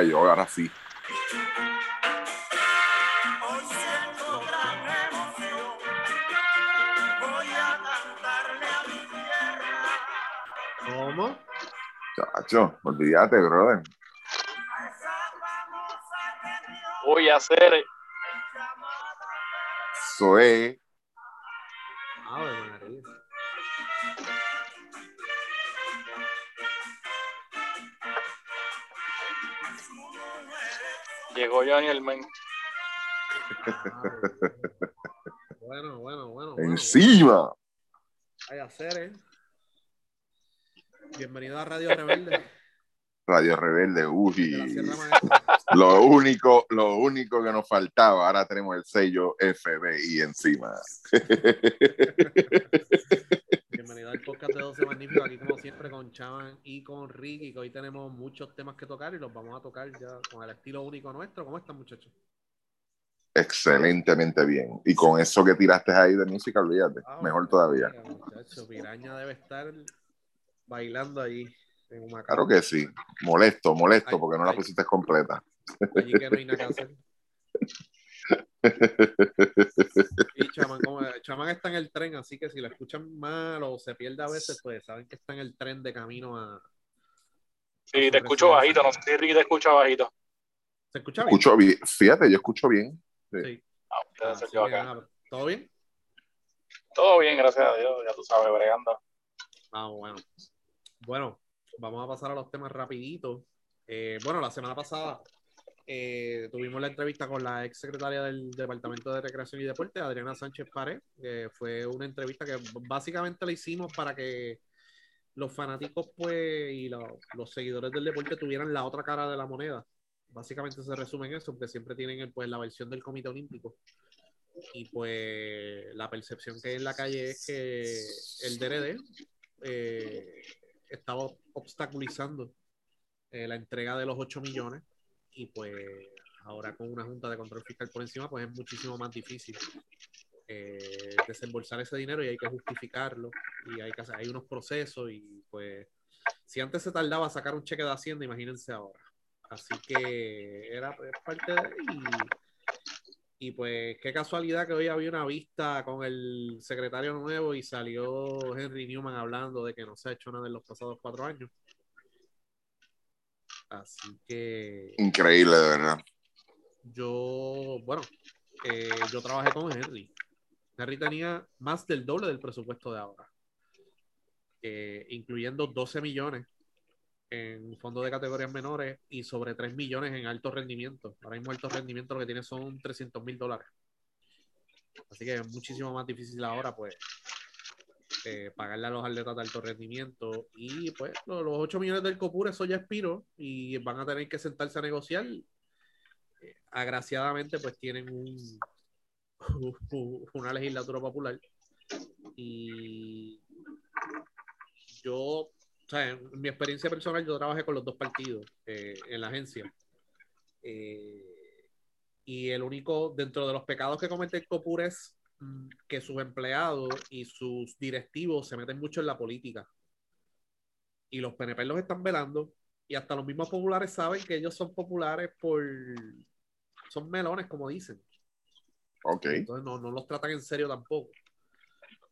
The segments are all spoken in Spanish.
A rayo, ahora sí. Hoy siento gran emoción. Voy a cantarle a mi tierra. ¿Cómo? Chacho, olvídate, brother. Voy a hacer es. Ave María. Llegó Johnny el men. Bueno, bueno, bueno. bueno, Encima. Hay a hacer, ¿eh? Bienvenido a Radio Rebelde Radio Rebelde, uy. Lo único, lo único que nos faltaba, ahora tenemos el sello FBI encima. Al podcast de 12 Magníficos, aquí como siempre con Chaman y con Ricky, que hoy tenemos muchos temas que tocar y los vamos a tocar ya con el estilo único nuestro. ¿Cómo están, muchachos? Excelentemente bien. Y con eso que tiraste ahí de música, olvídate. Ah, Mejor todavía. muchacho, Piraña debe estar bailando ahí en Humacao. Claro que sí. Molesto, molesto, Ay, porque no la pusiste completa. Allí que no hay nada que hacer. Y Chaman, como- Chaman está en el tren, así que si lo escuchan mal o se pierde a veces, pues saben que está en el tren de camino a. Sí, te escucho bajito, no sé si Ricky te escucha bajito. ¿Se escucha bien? Escucho bien. Fíjate, yo escucho bien. Sí. Ah, acá. ¿Todo bien? Todo bien, gracias a Dios, ya tú sabes, bregando. Ah, bueno. Bueno, vamos a pasar a los temas rapidito. Eh, bueno, la semana pasada eh, tuvimos la entrevista con la ex secretaria del Departamento de Recreación y Deporte, Adriana Sánchez Pared. fue una entrevista que básicamente la hicimos para que los fanáticos pues y lo- los seguidores del deporte tuvieran la otra cara de la moneda. Básicamente se resume en eso, porque siempre tienen pues, la versión del Comité Olímpico. Y pues la percepción que hay en la calle es que el DRD eh, estaba obstaculizando eh, la entrega de los 8 millones y pues ahora con una junta de control fiscal por encima pues es muchísimo más difícil eh, desembolsar ese dinero y hay que justificarlo y hay que hay unos procesos y pues si antes se tardaba sacar un cheque de hacienda imagínense ahora así que era parte de y, y pues qué casualidad que hoy había una vista con el secretario nuevo y salió Henry Newman hablando de que no se ha hecho nada en los pasados cuatro años. Así que Increíble, de verdad. yo, bueno, eh, yo trabajé con Henry. Henry tenía más del doble del presupuesto de ahora, eh, incluyendo 12 millones en fondos de categorías menores y sobre 3 millones en alto rendimiento. Ahora mismo alto rendimiento lo que tiene son 300 mil dólares. Así que es muchísimo más difícil ahora, pues, eh, pagarle a los atletas de alto rendimiento. Y pues lo- los 8 millones del COPUR, eso ya expiró y van a tener que sentarse a negociar. Eh, agraciadamente, pues tienen un, una legislatura popular. Y yo, o sea, en mi experiencia personal, yo trabajé con los dos partidos eh, en la agencia. Eh, y el único, dentro de los pecados que comete el COPUR es que sus empleados y sus directivos se meten mucho en la política. Y los PNP los están velando. Y hasta los mismos populares saben que ellos son populares por... Son melones, como dicen. Ok. Entonces no, no los tratan en serio tampoco.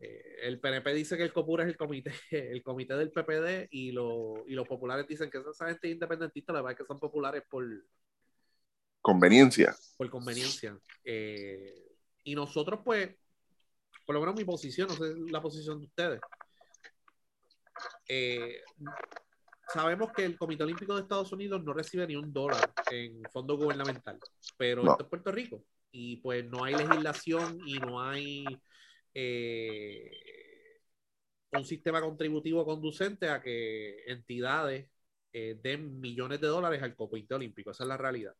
Eh, el PNP dice que el COPUR es el comité, el comité del PPD y, lo- y los populares dicen que esa gente independentista, la verdad es que son populares por, Conveniencia. por conveniencia. Eh, y nosotros, pues, por lo menos mi posición, no sé la posición de ustedes. Eh, sabemos que el Comité Olímpico de Estados Unidos no recibe ni un dólar en fondo gubernamental, pero No. esto es Puerto Rico y pues no hay legislación y no hay eh, un sistema contributivo conducente a que entidades eh, den millones de dólares al Comité Olímpico. Esa es la realidad.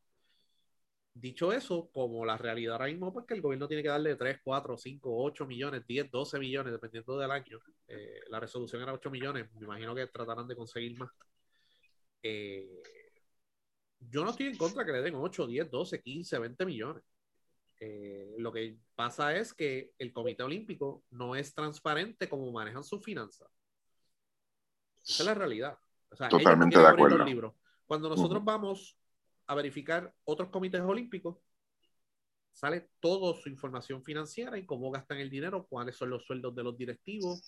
Dicho eso, como la realidad ahora mismo, pues que el gobierno tiene que darle 3, 4, 5, 8 millones, 10, 12 millones, dependiendo del año. Eh, la resolución era 8 millones, me imagino que tratarán de conseguir más. Eh, yo no estoy en contra que le den 8, 10, 12, 15, 20 millones. Eh, lo que pasa es que el Comité Olímpico no es transparente como manejan sus finanzas. Esa es la realidad. O sea, ellos no Totalmente de acuerdo. los libros. Cuando nosotros vamos a verificar otros comités olímpicos, sale toda su información financiera y cómo gastan el dinero, cuáles son los sueldos de los directivos,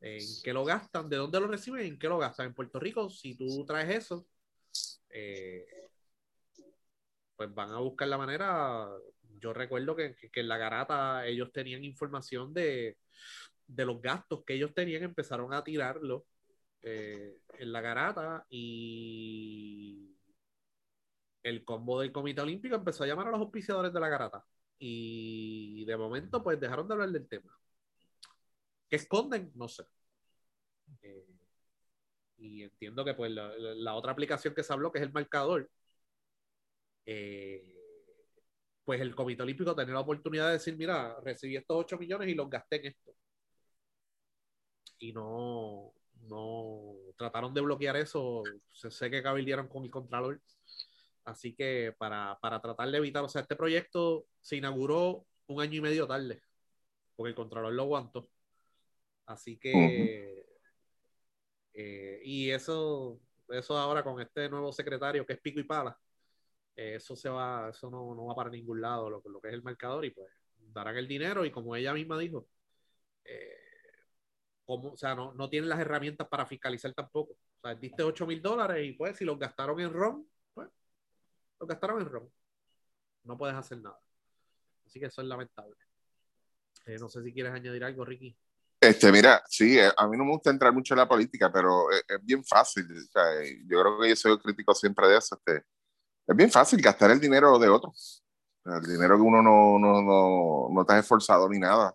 en qué lo gastan, de dónde lo reciben, en qué lo gastan. En Puerto Rico, si tú traes eso, eh, pues van a buscar la manera. Yo recuerdo que, que en la garata ellos tenían información de, de los gastos que ellos tenían, empezaron a tirarlo eh, en la garata y el combo del Comité Olímpico empezó a llamar a los auspiciadores de la garata. Y de momento, pues dejaron de hablar del tema. ¿Qué esconden? No sé. Eh, y entiendo que pues la, la, otra aplicación que se habló, que es el marcador, eh, pues el Comité Olímpico tenía la oportunidad de decir, mira, recibí estos 8 millones y los gasté en esto. Y no, no trataron de bloquear eso. Sé que cabildieron con el Contralor Así que para, para, tratar de evitar, o sea, este proyecto se inauguró un año y medio tarde, porque el Contralor lo aguantó. Así que, uh -huh. eh, y eso, eso ahora con este nuevo secretario que es Pico y Pala, eh, eso se va, eso no, no, va para ningún lado, lo, lo, que es el marcador, y pues darán el dinero, y como ella misma dijo, eh, como, o sea, no, no tienen las herramientas para fiscalizar tampoco. O sea, diste 8 mil dólares y pues si los gastaron en ROM, lo gastaron en ron. No puedes hacer nada. Así que eso es lamentable. Eh, no sé si quieres añadir algo, Ricky. Este, mira, sí, eh, a mí no me gusta entrar mucho en la política, pero es, es bien fácil. O sea, yo creo que yo soy crítico siempre de eso. Este, es bien fácil gastar el dinero de otros. El dinero que uno no, no, no, no está esforzado ni nada.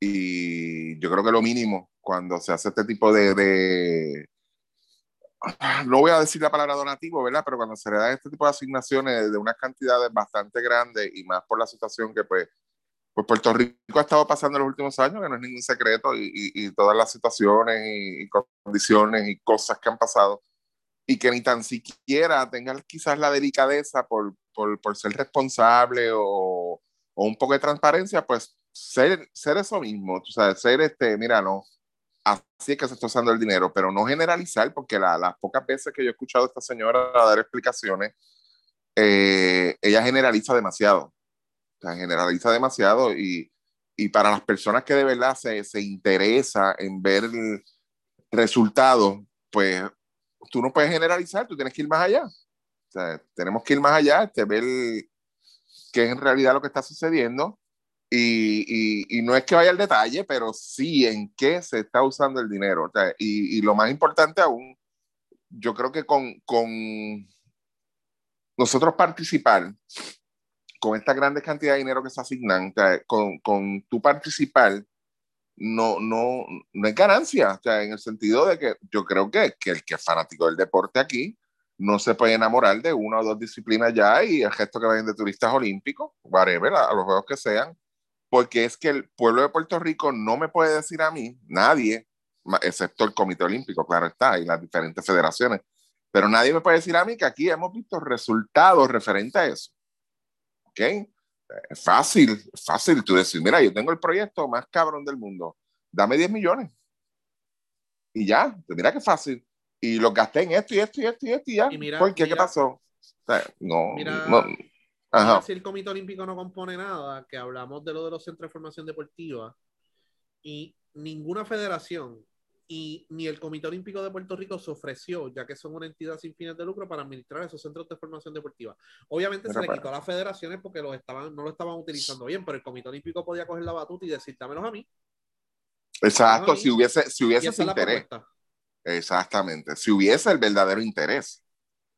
Y yo creo que lo mínimo cuando se hace este tipo de, de, no voy a decir la palabra donativo, ¿verdad? Pero cuando se le dan este tipo de asignaciones de unas cantidades bastante grandes y más por la situación que pues, pues Puerto Rico ha estado pasando en los últimos años, que no es ningún secreto, y, y, y todas las situaciones y, y, condiciones y cosas que han pasado, y que ni tan siquiera tengan quizás la delicadeza por, por, por ser responsable o, o, un poco de transparencia, pues ser, ser eso mismo, tú sabes, ser este, mira, no, así es que se está usando el dinero, pero no generalizar, porque la, las pocas veces que yo he escuchado a esta señora dar explicaciones, eh, ella generaliza demasiado, o sea, generaliza demasiado y, y para las personas que de verdad se, se interesa en ver el resultado, pues tú no puedes generalizar, tú tienes que ir más allá. O sea, tenemos que ir más allá, este, ver qué es en realidad lo que está sucediendo y, y, y, no es que vaya al detalle, pero sí en qué se está usando el dinero. O sea, y, y, lo más importante aún, yo creo que con, con nosotros participar con esta grande cantidad de dinero que se asignan, o sea, con, con tu participar, no, no, no es ganancia, o sea, en el sentido de que yo creo que, que el que es fanático del deporte aquí no se puede enamorar de una o dos disciplinas ya y el gesto que vayan de turistas olímpicos, whatever, a, a los juegos que sean, porque es que el pueblo de Puerto Rico no me puede decir a mí, nadie, excepto el Comité Olímpico, claro está, y las diferentes federaciones, pero nadie me puede decir a mí que aquí hemos visto resultados referentes a eso. ¿Ok? Es fácil, fácil tú decir, mira, yo tengo el proyecto más cabrón del mundo, dame 10 millones. Y ya, mira qué fácil. Y lo gasté en esto y esto y esto y esto y ya. Y mira, ¿Por qué? Mira, ¿Qué pasó? O sea, no, mira, no Ajá. Si el Comité Olímpico no compone nada, que hablamos de lo de los centros de formación deportiva, y ninguna federación y ni el Comité Olímpico de Puerto Rico se ofreció, ya que son una entidad sin fines de lucro, para administrar esos centros de formación deportiva. Obviamente pero se le quitó a las federaciones porque los estaban, no lo estaban utilizando bien, pero el Comité Olímpico podía coger la batuta y decir, dámelos a mí. Exacto, a mí. si hubiese, si hubiese ese interés. Exactamente, si hubiese el verdadero interés.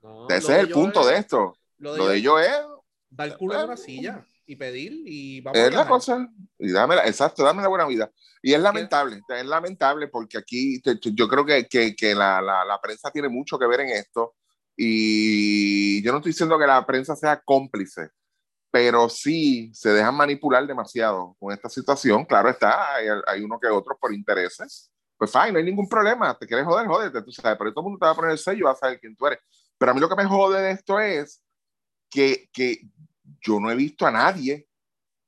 No, ese es el punto es, de esto. Lo de, lo de ello es dar el culo en una silla y pedir y vamos es la cosa. Y dame la, exacto dame la buena vida. Y es lamentable ¿Qué? es lamentable porque aquí te, te, yo creo que, que, que la, la, la, prensa tiene mucho que ver en esto. Y yo no estoy diciendo que la prensa sea cómplice pero sí se dejan manipular demasiado con esta situación. Claro está hay, hay uno que otros por intereses. Pues fine, no hay ningún problema. Te quieres joder, jódete, tú sabes pero todo el mundo te va a poner el sello va a saber quién tú eres. Pero a mí lo que me jode de esto es que, que yo no he visto a nadie,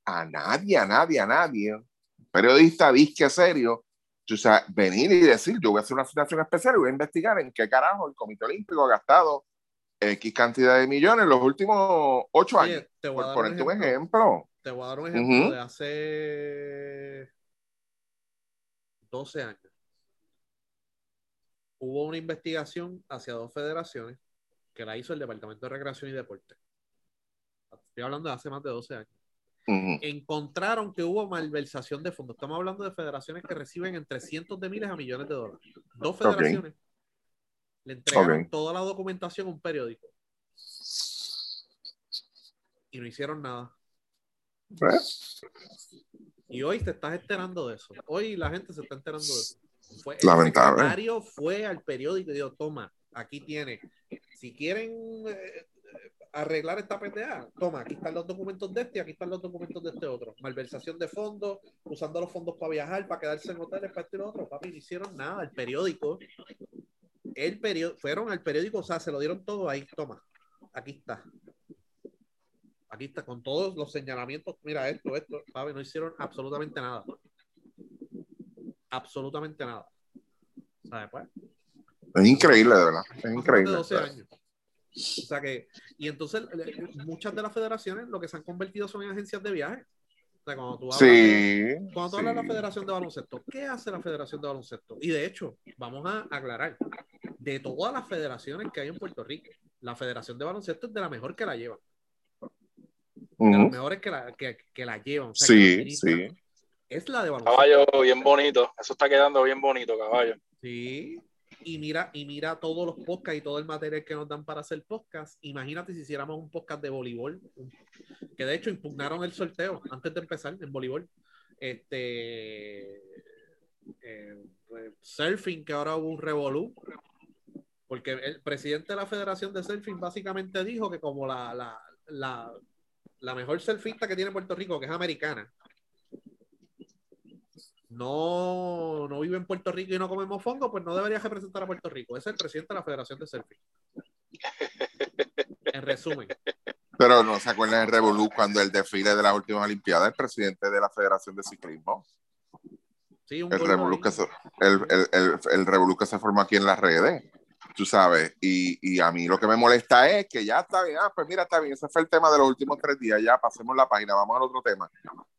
a nadie, a nadie, a nadie, periodista disque serio, o sea, venir y decir, yo voy a hacer una asignación especial y voy a investigar en qué carajo el Comité Olímpico ha gastado X cantidad de millones en los últimos ocho Oye, años. te voy a Por un ponerte un ejemplo. ejemplo. Te voy a dar un ejemplo de hace 12 años. Hubo una investigación hacia dos federaciones que la hizo el Departamento de Recreación y Deporte. Estoy hablando de hace más de 12 años. Encontraron que hubo malversación de fondos. Estamos hablando de federaciones que reciben entre cientos de miles a millones de dólares. Dos federaciones le entregaron toda la documentación a un periódico y no hicieron nada. ¿Ves? Y hoy te estás enterando de eso. Hoy la gente se está enterando de eso. Fue, el Lamentable. secretario fue al periódico y dijo, toma, aquí tiene. Si quieren eh, arreglar esta pendeja, toma, aquí están los documentos de este y aquí están los documentos de este otro. Malversación de fondos, usando los fondos para viajar, para quedarse en hoteles, para este y lo otro. Papi, no hicieron nada. El periódico, el periódico, fueron al periódico, o sea, se lo dieron todo ahí, toma, aquí está. Aquí está, con todos los señalamientos. Mira esto, esto, papi, no hicieron absolutamente nada. Absolutamente nada. ¿Sabes? Pues, Es increíble, de verdad. Es increíble. 12 años. O sea que, y entonces muchas de las federaciones lo que se han convertido son en agencias de viajes. O sea, cuando tú hablas Sí. cuando tú hablas de la. Federación de Baloncesto, ¿qué hace la Federación de Baloncesto? Y de hecho, vamos a aclarar, de todas las federaciones que hay en Puerto Rico, la Federación de Baloncesto es de la mejor que la llevan, de las mejores que la, que, que la llevan. o sea, que la Sí, sí. Es la de baloncesto. Caballo, bien bonito. Eso está quedando bien bonito, caballo. Sí. Y mira, y mira todos los podcasts y todo el material que nos dan para hacer podcast. Imagínate si hiciéramos un podcast de voleibol, que de hecho impugnaron el sorteo antes de empezar en voleibol. Este eh, pues, surfing, que ahora hubo un revolú. Porque el presidente de la Federación de Surfing básicamente dijo que como la, la, la, la mejor surfista que tiene Puerto Rico, que es americana, no, no vive en Puerto Rico y no come mofongo, pues no debería representar a Puerto Rico. Es el presidente de la Federación de Surfing. En resumen, Pero no se acuerdan del Revolú cuando el desfile de las últimas Olimpiadas, el presidente de la Federación de Ciclismo, sí, un el Revolú que se, el, el, el, el revolú que se formó aquí en las redes, tú sabes, y, y a mí lo que me molesta es que ya está bien, ah, pues mira, está bien, ese fue el tema de los últimos tres días, ya pasemos la página, vamos al otro tema.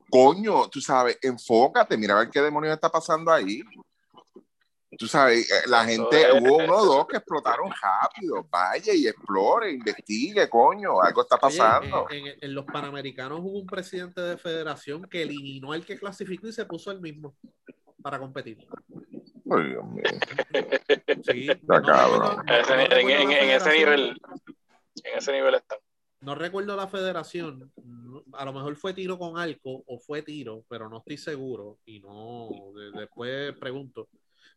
Coño, tú sabes, enfócate, mira a ver qué demonios está pasando ahí. Tú sabes, eh, la gente, es. hubo uno o dos que explotaron rápido, vaya y explore, investigue, coño, algo está Oye, pasando. en, en- en los Panamericanos hubo un presidente de federación que eliminó al que clasificó y se puso el mismo para competir. Ay, Dios mío. Sí, Está cabrón. recuerdo- no- Ese- no en, ese federación. nivel, en ese nivel están. No recuerdo la federación. A lo mejor fue tiro con arco o fue tiro, pero no estoy seguro. Y no, de- después pregunto.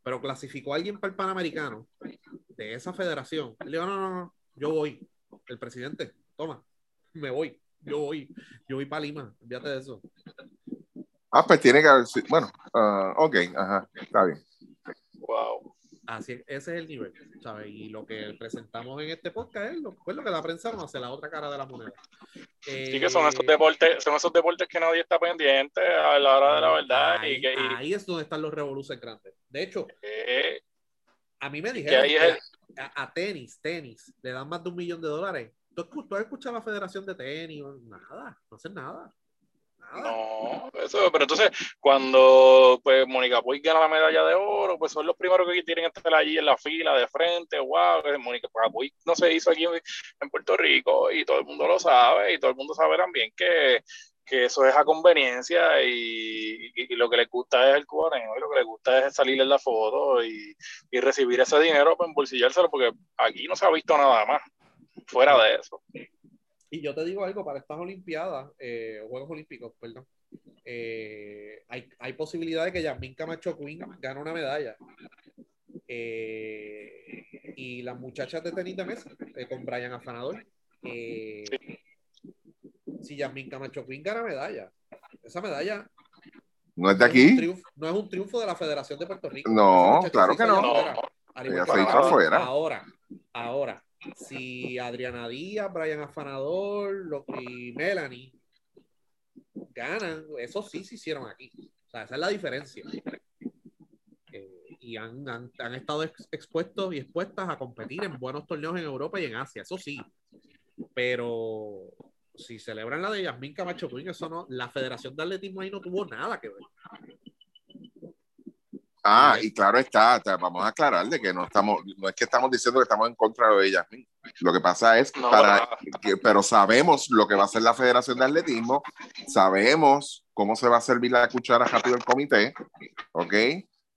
Pero clasificó a alguien para el Panamericano de esa federación. Él dijo, no, no, no, yo voy. El presidente, toma, me voy. Yo voy. Yo voy para Lima. Olvídate de eso. Ah, pues tiene que haber sido, bueno, ah, ok, ajá, está bien. Wow. Así, ese es el nivel, ¿sabes? Y lo que presentamos en este podcast es lo, pues lo que la prensa nos hace, la otra cara de la moneda. Sí que son Eh, esos deportes, son esos deportes que nadie está pendiente a la hora de la verdad ahí, y que, y ahí es donde están los revoluciones grandes. De hecho, que- a mí me dijeron que es a, a tenis, tenis, le dan más de un millón de dólares. ¿Tú, has escuchado a la Federación de Tenis? Nada, no hacen nada. No, eso, pero entonces cuando pues Mónica Puig gana la medalla de oro, pues son los primeros que que estar allí en la fila de frente, wow, Mónica Puig no se hizo aquí en, Puerto Rico y todo el mundo lo sabe y todo el mundo sabe también que, que eso es a conveniencia y, y- y lo que les gusta es el cubaneo y lo que les gusta es salir en la foto y, y recibir ese dinero para embolsillárselo porque aquí no se ha visto nada más fuera de eso. Y yo te digo algo, para estas Olimpiadas, eh, Juegos Olímpicos, perdón, eh, hay, hay posibilidad de que Yasmin Camacho Queen gane una medalla. Eh, y las muchachas de tenis de mesa, con Brian Afanador, si Yasmin Camacho Queen gana medalla, esa medalla ¿No es de aquí? triunfo, no es un triunfo de la Federación de Puerto Rico. No, claro que no. Ella se hizo afuera. Ahora, ahora, si Adriana Díaz, Brian Afanador y Melanie ganan, eso sí se hicieron aquí. O sea, esa es la diferencia. Eh, y han, han, han estado ex- expuestos y expuestas a competir en buenos torneos en Europa y en Asia, eso sí. Pero si celebran la de Yasmín Camacho Queen, eso no, la Federación de Atletismo ahí no tuvo nada que ver. Ah, Sí. y claro está, vamos a aclarar de que no estamos, no es que estamos diciendo que estamos en contra de ellas. Lo que pasa es No, para para- que, pero sabemos lo que va a hacer la Federación de Atletismo, sabemos cómo se va a servir la cuchara rápido el comité, ¿ok?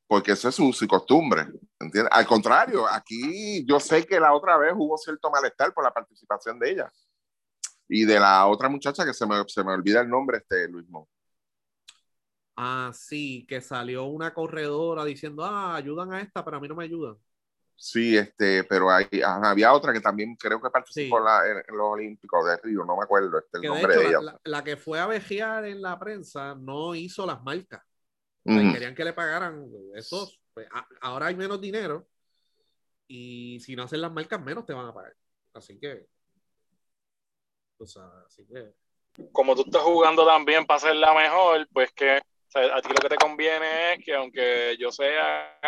Porque eso es uso y costumbre, ¿entiendes? Al contrario, aquí yo sé que la otra vez hubo cierto malestar por la participación de ella y de la otra muchacha que se me, se me olvida el nombre, este Luis Mon. Ah, sí, que salió una corredora diciendo, ah, ayudan a esta, pero a mí no me ayudan. Sí, este, pero hay, había otra que también creo que participó Sí. en, la- en- en los Olímpicos de Río, no me acuerdo este, el Que de nombre hecho, de la, ella. la- la que fue a vejear en la prensa no hizo las marcas. Querían que le pagaran esos. pues, a- ahora hay menos dinero y si no hacen las marcas, menos te van a pagar. Así que. O sea, así que. como tú estás jugando también para ser la mejor, pues que a ti lo que te conviene es que aunque yo sea,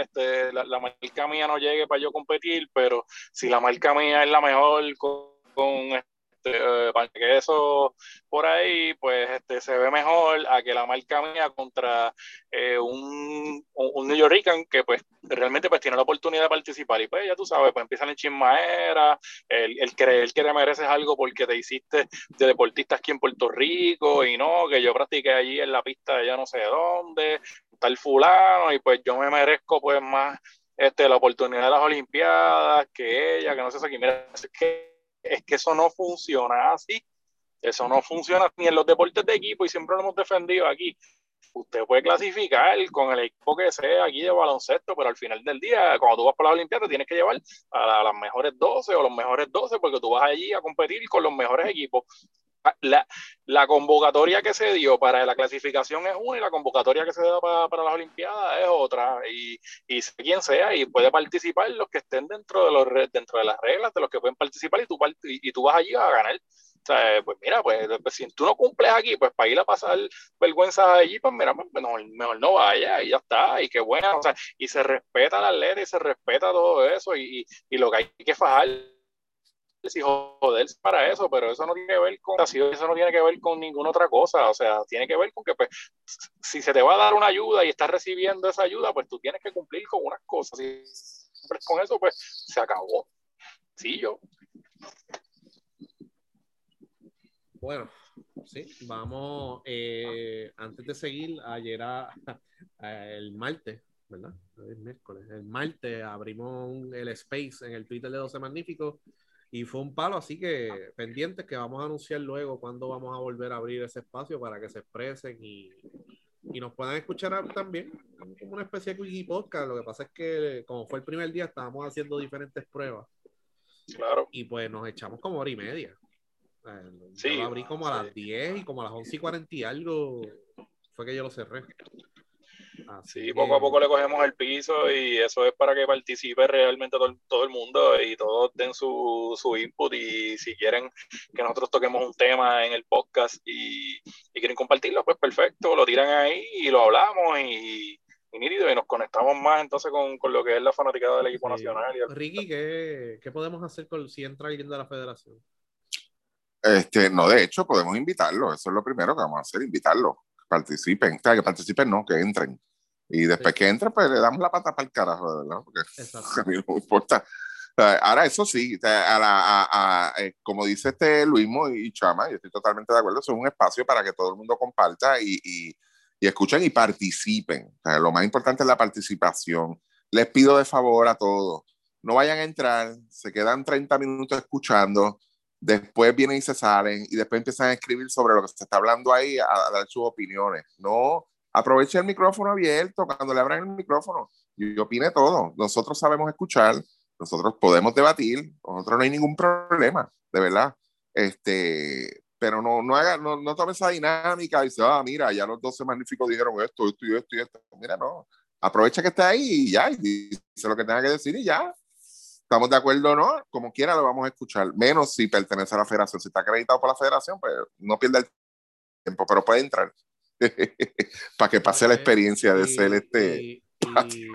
este, la, marca mía no llegue para yo competir, pero si la marca mía es la mejor con, este, eh, para que eso por ahí, pues este, se ve mejor a que la marca mía contra eh, un, un, New Yorkican que pues realmente pues tiene la oportunidad de participar. Y pues ya tú sabes, pues empiezan en chismaera, el, el creer que te mereces algo porque te hiciste de deportista aquí en Puerto Rico y no, que yo practiqué allí en la pista de ya no sé dónde, tal fulano y pues yo me merezco pues más este, la oportunidad de las Olimpiadas que ella, que no sé si mira, es es que eso no funciona así, eso no funciona ni en los deportes de equipo y siempre lo hemos defendido aquí. Usted puede clasificar con el equipo que sea aquí de baloncesto, pero al final del día, cuando tú vas para las Olimpiadas, tienes que llevar la- a las mejores 12 o los mejores 12, porque tú vas allí a competir con los mejores equipos. Ah, La, la convocatoria que se dio para la clasificación es una y la convocatoria que se da para, para las Olimpiadas es otra. Y, y quien sea, y puede participar los que estén dentro de, los, dentro de las reglas, de los que pueden participar, y tú, y, y tú vas allí a ganar. O sea, pues mira, pues, pues, si tú no cumples aquí, pues para ir a pasar vergüenza allí, pues mira, pues, mejor, mejor no vaya y ya está, y qué buena, o sea, y se respeta al atleta y se respeta todo eso, y, y, y lo que hay que fajar y joderse para eso, pero eso no tiene que ver con eso no tiene que ver con ninguna otra cosa, o sea, tiene que ver con que pues si se te va a dar una ayuda y estás recibiendo esa ayuda, pues tú tienes que cumplir con unas cosas, y con eso pues se acabó. Sí, yo. Bueno, sí, vamos. eh, antes de seguir, ayer a- el martes, ¿verdad? Es miércoles. El martes abrimos el space en el Twitter de 12 Magníficos y fue un palo, así que pendientes que vamos a anunciar luego cuándo vamos a volver a abrir ese espacio para que se expresen y, y nos puedan escuchar también, como una especie de wiki podcast. Lo que pasa es que, como fue el primer día, estábamos haciendo diferentes pruebas Claro. y pues nos echamos como hora y media. Eh, Sí, yo lo abrí como a sí. las 10 y como a las 11 y 40 y algo fue que yo lo cerré. Así Sí, poco a poco le cogemos el piso y eso es para que participe realmente todo, el- todo el mundo y todos den su, su input y si quieren que nosotros toquemos un tema en el podcast y, y quieren compartirlo, pues perfecto, lo tiran ahí y lo hablamos y, y y nos conectamos más entonces con, con lo que es la fanaticada del equipo Sí. nacional. y el- Ricky, ¿qué, qué podemos hacer con, si entra alguien de la federación? Este, no, de hecho, podemos invitarlo. Eso es lo primero que vamos a hacer, invitarlo. Participen. O sea, que participen, no, que entren. Y después Sí. que entren, pues le damos la pata para el carajo, ¿verdad? Porque Exacto. a mí no me importa. Ahora, eso sí, a la- a- a- eh, como dice este Luismo y Chama, yo estoy totalmente de acuerdo, es un espacio para que todo el mundo comparta y, y, y escuchen y participen. O sea, lo más importante es la participación. Les pido de favor a todos, no vayan a entrar, se quedan 30 minutos escuchando, después vienen y se salen y después empiezan a escribir sobre lo que se está hablando ahí, a, dar sus opiniones. No, aproveche el micrófono abierto cuando le abran el micrófono y opine todo. Nosotros sabemos escuchar, nosotros podemos debatir, nosotros no hay ningún problema, de verdad. Este, pero no, no haga, no, no tome esa dinámica y dice, ah, mira, ya los 12 magníficos dijeron esto, esto y esto y esto. Mira, no. Aprovecha que está ahí y ya, y dice lo que tenga que decir y ya. Estamos de acuerdo o no, como quiera lo vamos a escuchar, menos si pertenece a la federación. Si está acreditado por la federación, pues no pierda el tiempo, pero puede entrar. Para que pase la experiencia de ser este. y- y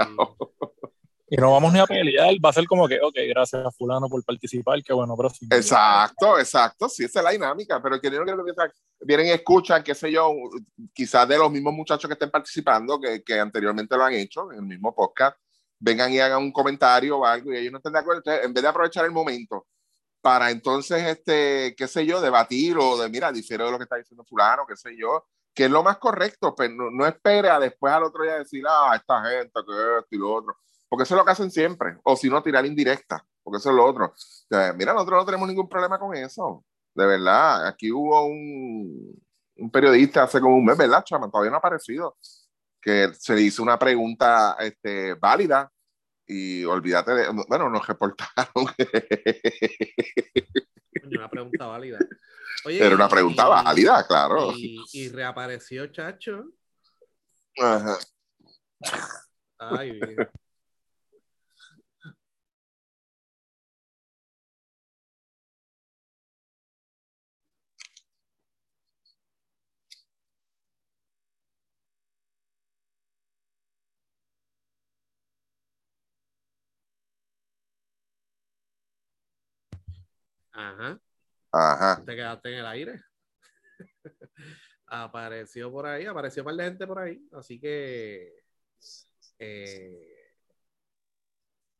Y no vamos ni a pelear, va a ser como que, ok, gracias a fulano por participar, qué bueno, próximo. Exacto, exacto, sí, esa es la dinámica, pero que no creo que vienen y escuchan, qué sé yo, quizás de los mismos muchachos que estén participando, que, que anteriormente lo han hecho en el mismo podcast, vengan y hagan un comentario o algo y ellos no estén de acuerdo, entonces, en vez de aprovechar el momento para entonces, este, qué sé yo, debatir o de, mira, difiero de lo que está diciendo fulano, qué sé yo, que es lo más correcto, pero no, no espere a después al otro día decir, ah, esta gente, que esto y lo otro, porque eso es lo que hacen siempre, o si no, tirar indirecta, porque eso es lo otro. Mira, nosotros no tenemos ningún problema con eso, de verdad, aquí hubo un, un periodista hace como un mes, ¿verdad, chama? Todavía no ha aparecido, que se le hizo una pregunta este, válida y olvídate de, bueno, nos reportaron Una pregunta válida. Oye, Era una pregunta y- válida, claro. Y, y reapareció Chacho. Ajá. Ay, bien. Ajá. Ajá. te quedaste en el aire. apareció por ahí, apareció un par de gente por ahí, así que eh,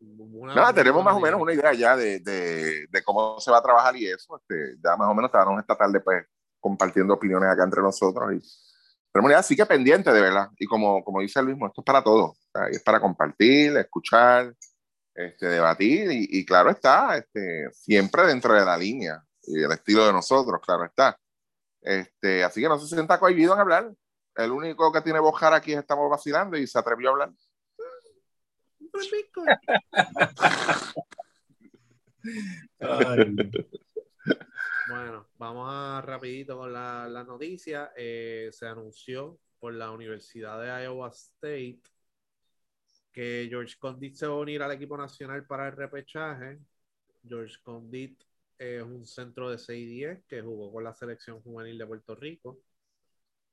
Nada, tenemos más o menos una idea ya de, de, de cómo se va a trabajar y eso. Este, ya más o menos estábamos esta tarde pues compartiendo opiniones acá entre nosotros. Y, pero una idea sí que pendiente, de verdad. Y como, como dice el mismo, esto es para todo. O sea, es para compartir, escuchar, este, debatir y, y claro está, este, siempre dentro de la línea y el estilo de nosotros, claro está. Este, así que no se sienta cohibido en hablar. El único que tiene bojar aquí es estamos vacilando y se atrevió a hablar. Bueno, vamos a rapidito con la, la noticia. Eh, se anunció por la Universidad de Iowa State que George Condit se va a unir al equipo nacional para el repechaje. George Condit es un centro de 6-10 que jugó con la selección juvenil de Puerto Rico.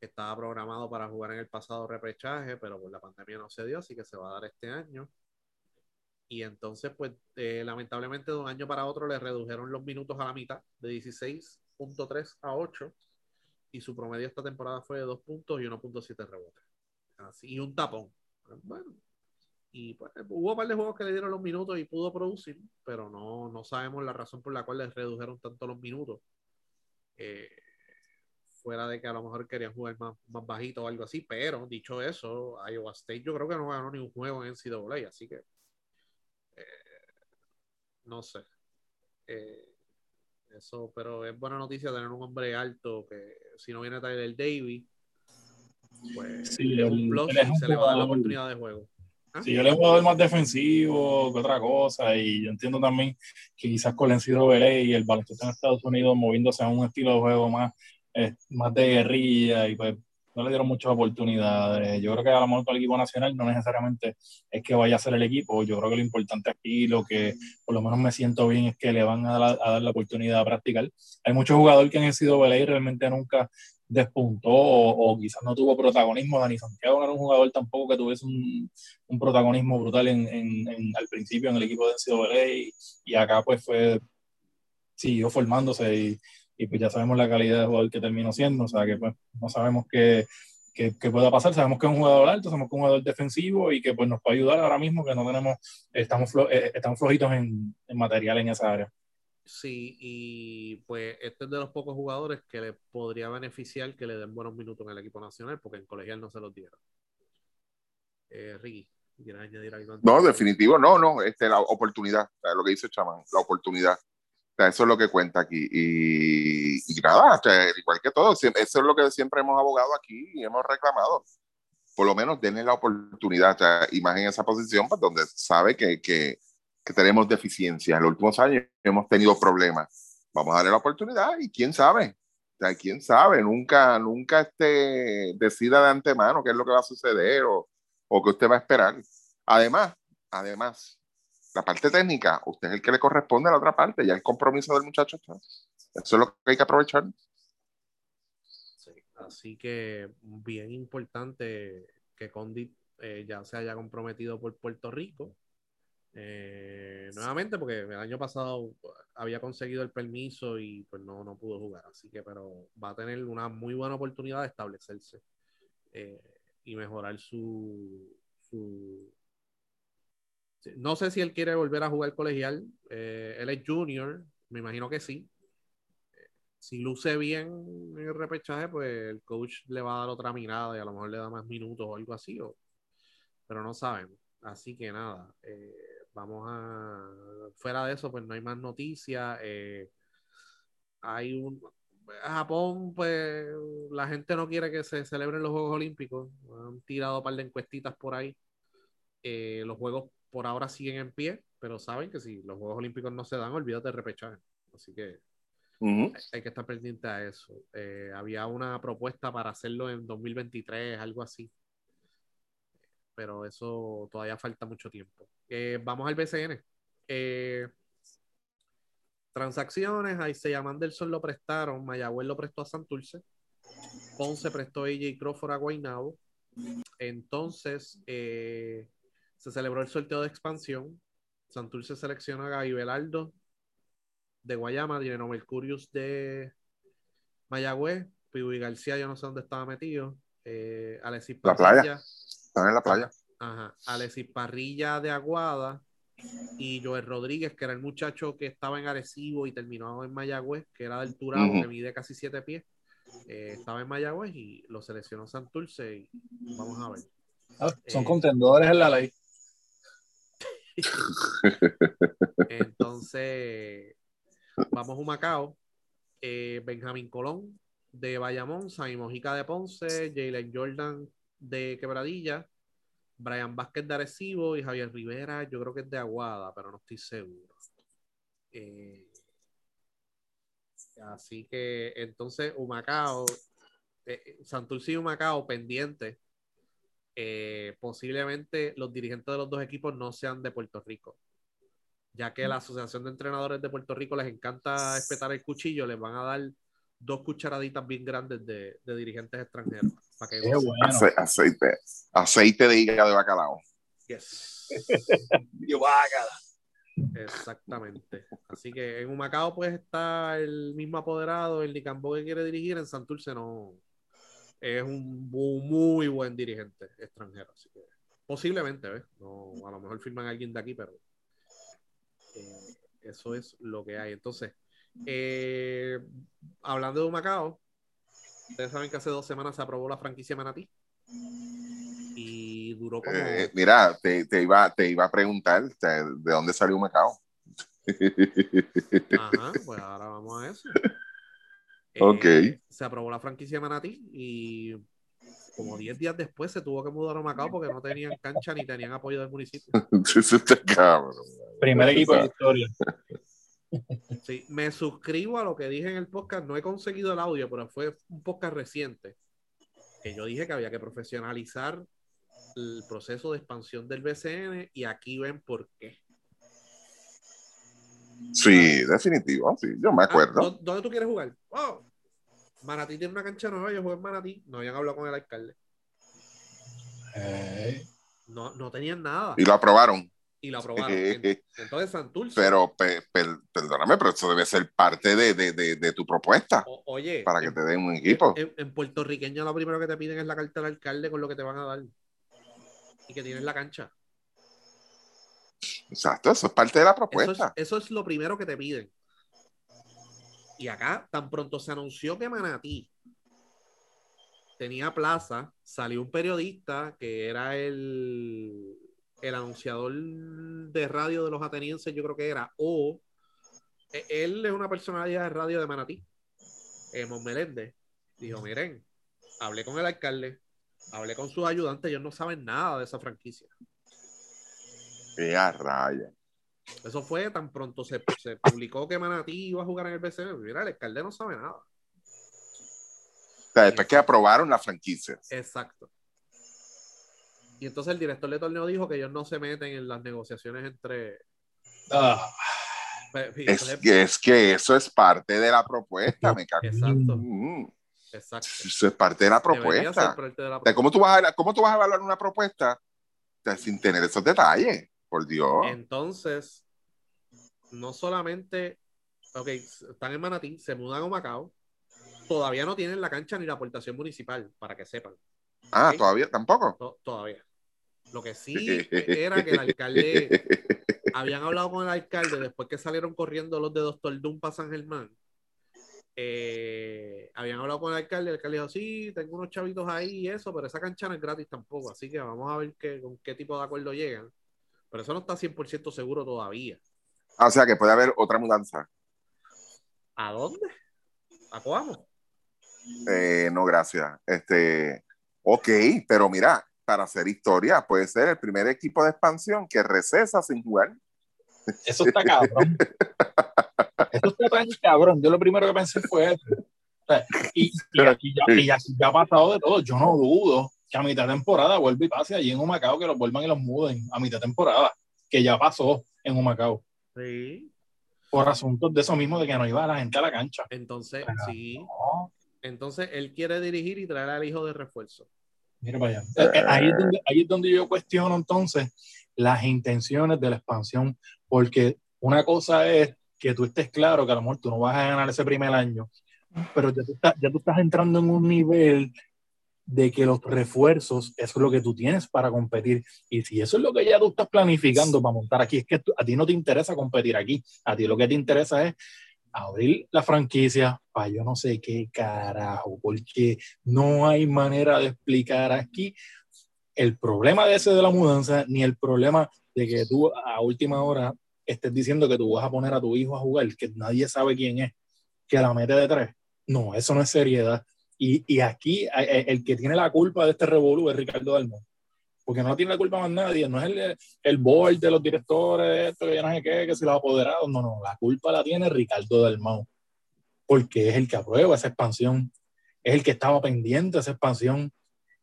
Estaba programado para jugar en el pasado repechaje, pero por la pandemia no se dio, así que se va a dar este año. Y entonces, pues, eh, lamentablemente de un año para otro le redujeron los minutos a la mitad, de 16.3 a 8. Y su promedio esta temporada fue de 2 puntos y 1.7 rebotes. Así, y un tapón. Bueno, y pues, hubo un par de juegos que le dieron los minutos y pudo producir, pero no, no sabemos la razón por la cual les redujeron tanto los minutos. Eh, fuera de que a lo mejor querían jugar más, más bajito o algo así, pero dicho eso, Iowa State yo creo que no ganó ni un juego en NCAA, así que eh, no sé. Eh, eso, pero es buena noticia tener un hombre alto que si no viene Tyler Davis, pues Sí, es un plus y se le va a dar la oportunidad de juego. Sí, yo le voy a dar más defensivo que otra cosa y yo entiendo también que quizás con el NCAA y el baloncesto en Estados Unidos moviéndose a un estilo de juego más, eh, más de guerrilla y pues no le dieron muchas oportunidades. Yo creo que a lo mejor con el equipo nacional no necesariamente es que vaya a ser el equipo. Yo creo que lo importante aquí, lo que por lo menos me siento bien es que le van a dar, a dar la oportunidad de practicar. Hay muchos jugadores que han sido y realmente nunca despuntó o, quizás no tuvo protagonismo. Dani Santiago no era un jugador tampoco que tuviese un, un protagonismo brutal en, en- al principio en el equipo de NCAA y, y acá pues fue siguió formándose y, y pues ya sabemos la calidad de jugador que terminó siendo, o sea que pues no sabemos qué, qué, qué pueda pasar, sabemos que es un jugador alto, sabemos que es un jugador defensivo y que pues nos puede ayudar ahora mismo que no tenemos, estamos, flo- eh, estamos flojitos en, en material en esa área. Sí, y pues este es de los pocos jugadores que le podría beneficiar que le den buenos minutos en el equipo nacional, porque en colegial no se los dieron. Eh, Ricky, ¿quieres añadir algo? No, definitivo, no, no, este, la oportunidad, lo que dice Chamán, la oportunidad. Eso es lo que cuenta aquí. Y, nada, igual que todo, eso es lo que siempre hemos abogado aquí y hemos reclamado. Por lo menos denle la oportunidad, y más en esa posición, pues, donde sabe que, que, que tenemos deficiencias. En los últimos años hemos tenido problemas. Vamos a darle la oportunidad y quién sabe. Quién sabe, nunca, nunca este, decida de antemano qué es lo que va a suceder o, o qué usted va a esperar. Además, además, la parte técnica, usted es el que le corresponde a la otra parte, ya el compromiso del muchacho está. Eso es lo que hay que aprovechar. Sí, Así que bien importante que Condit eh, ya se haya comprometido por Puerto Rico. Eh, nuevamente, porque el año pasado había conseguido el permiso y pues no, no pudo jugar. Así que, pero va a tener una muy buena oportunidad de establecerse eh, y mejorar su, No sé si él quiere volver a jugar colegial. Eh, él es junior, me imagino que sí. Eh, Si luce bien en el repechaje, pues el coach le va a dar otra mirada y a lo mejor le da más minutos o algo así, o- pero no sabemos. Así que nada, vamos a... Fuera de eso, pues no hay más noticias. eh, hay un... Japón, pues la gente no quiere que se celebren los Juegos Olímpicos. Han tirado un par de encuestitas por ahí. Eh, los Juegos por ahora siguen en pie, pero saben que si los Juegos Olímpicos no se dan, olvídate de repechaje. Así que hay que estar pendiente a eso. Eh, había una propuesta para hacerlo en 2023, algo así. Pero eso todavía falta mucho tiempo. Eh, vamos al BCN. Eh, transacciones, ahí se llaman Anderson lo prestaron, Mayagüez lo prestó a Santurce, Ponce prestó a AJ Crawford a Guaynabo. Entonces, eh, se celebró el sorteo de expansión. Santurce selecciona a Gaby Belardo de Guayama, Dinero Mercurius de Mayagüez, Piwi García, yo no sé dónde estaba metido, eh, Alexis La playa. Parrilla, Están en la playa. ajá, Alexis Parrilla de Aguada y Joel Rodríguez, que era el muchacho que estaba en Arecibo y terminó en Mayagüez, que era del Turabo, Ujú. que mide casi siete pies, eh, estaba en Mayagüez y lo seleccionó Santurce y vamos a ver. Ah, son Eh. contendores en la ley. Entonces, vamos a Macao. Eh, Benjamín Colón de Bayamón, Sammy Mojica de Ponce, Jalen Jordan de Quebradilla, Brian Vázquez de Arecibo y Javier Rivera, yo creo que es de Aguada, pero no estoy seguro. Eh, así que entonces Humacao, eh, Santurce y Humacao pendiente. Eh, posiblemente los dirigentes de los dos equipos no sean de Puerto Rico ya que la Asociación de Entrenadores de Puerto Rico les encanta espetar el cuchillo, les van a dar dos cucharaditas bien grandes de, de dirigentes extranjeros. Para que Qué gocen. bueno. Ace- aceite. Aceite de hígado de bacalao. Yes. Yo, bácala. Exactamente. Así que en Humacao pues está el mismo apoderado, el Nicambó que quiere dirigir, en Santurce no. Es un muy buen dirigente extranjero. Así que posiblemente, ¿ves? No, a lo mejor firman a alguien de aquí, pero eh, eso es lo que hay. Entonces, eh, hablando de Humacao, ustedes saben que hace dos semanas se aprobó la franquicia Manatí. Y duró como. Eh, mira, te, te iba, te iba a preguntar de dónde salió Macao. Ajá, pues ahora vamos a eso. Eh, Ok. Se aprobó la franquicia Manatí y como 10 días después se tuvo que mudar a Macao porque no tenían cancha ni tenían apoyo del municipio. Eso está cabrón. Primer equipo de la historia. Sí, me suscribo a lo que dije en el podcast. No he conseguido el audio, pero fue un podcast reciente que yo dije que había que profesionalizar el proceso de expansión del BCN y aquí ven por qué. Sí, definitivo. Sí, yo me Ah, acuerdo. ¿dó- ¿Dónde tú quieres jugar? Oh, Manatí tiene una cancha nueva, yo juego en Manatí. No habían hablado con el alcalde. Eh, No, no tenían nada. Y lo aprobaron. Y lo aprobaron. En- Entonces, Santurce. Pero, pe- per- perdóname, pero eso debe ser parte de, de, de, de tu propuesta o- oye, para que en, te den un equipo. en- en puertorriqueño lo primero que te piden es la carta del alcalde con lo que te van a dar. Y que tienes la cancha. Exacto, eso es parte de la Eso es, propuesta. eso es lo primero que te piden. Y acá, tan pronto se anunció que Manatí tenía plaza, salió un periodista que era el, el anunciador de radio de los atenienses, yo creo que era, o e- él es una personalidad de radio de Manatí, eh, Mon Meléndez. Dijo, miren, hablé con el alcalde, hablé con sus ayudantes, ellos no saben nada de esa franquicia. Qué raya. Eso fue tan pronto se, se publicó que Manatí iba a jugar en el BCN. Mira, el alcalde no sabe nada. O sea, después que aprobaron la franquicia. Exacto. Y entonces el director de torneo dijo que ellos no se meten en las negociaciones entre. ah, Es que, es que eso es parte de la propuesta, me cago. Exacto, Mm, exacto. Eso es parte de la propuesta. parte de la O sea, ¿cómo, tú vas a, ¿Cómo tú vas a evaluar una propuesta sin tener esos detalles, por Dios. Entonces, no solamente, ok, están en Manatí, se mudan a Macao, todavía no tienen la cancha ni la aportación municipal, para que sepan. ah, todavía tampoco. To- todavía. Lo que sí era que el alcalde, habían hablado con el alcalde después que salieron corriendo los de Doctor Doom para San Germán. eh, habían hablado con el alcalde, el alcalde dijo, sí, tengo unos chavitos ahí y eso, pero esa cancha no es gratis tampoco, así que vamos a ver qué, con qué tipo de acuerdo llegan. Pero eso no está 100% seguro todavía. Ah, o sea que puede haber otra mudanza. ¿A dónde? ¿A Coamo? Eh, no, gracias. Este, ok, pero mira, para hacer historia, puede ser el primer equipo de expansión que recesa sin jugar. Eso está cabrón. Eso está tan cabrón. Yo lo primero que pensé fue eso. Y, y aquí ya, y aquí ya ha pasado de todo. Yo no dudo que a mitad de temporada vuelva y pase allí en Humacao, que los vuelvan y los muden a mitad de temporada, que ya pasó en Humacao, Sí. por asuntos de eso mismo, de que no iba la gente a la cancha. Entonces, sí. No, Entonces, él quiere dirigir y traer al hijo de refuerzo. Mira para allá. Ahí es, donde, ahí es donde yo cuestiono entonces las intenciones de la expansión, porque una cosa es que tú estés claro que a lo mejor tú no vas a ganar ese primer año, pero ya tú estás, ya tú estás entrando en un nivel de que los refuerzos, es lo que tú tienes para competir. Y si eso es lo que ya tú estás planificando para montar aquí, es que a ti no te interesa competir aquí, a ti lo que te interesa es abrir la franquicia para yo no sé qué carajo, porque no hay manera de explicar aquí el problema de ese de la mudanza, ni el problema de que tú a última hora estés diciendo que tú vas a poner a tu hijo a jugar, que nadie sabe quién es, que la mete de tres. No, eso no es seriedad. Y, y aquí eh, eh, el que tiene la culpa de este revolú es Ricardo Dalmón. Porque no tiene la culpa más nadie, no es el, el board de los directores, esto, que yo no sé qué, que si los apoderados, no, no, la culpa la tiene Ricardo Dalmón. Porque es el que aprueba esa expansión, es el que estaba pendiente de esa expansión,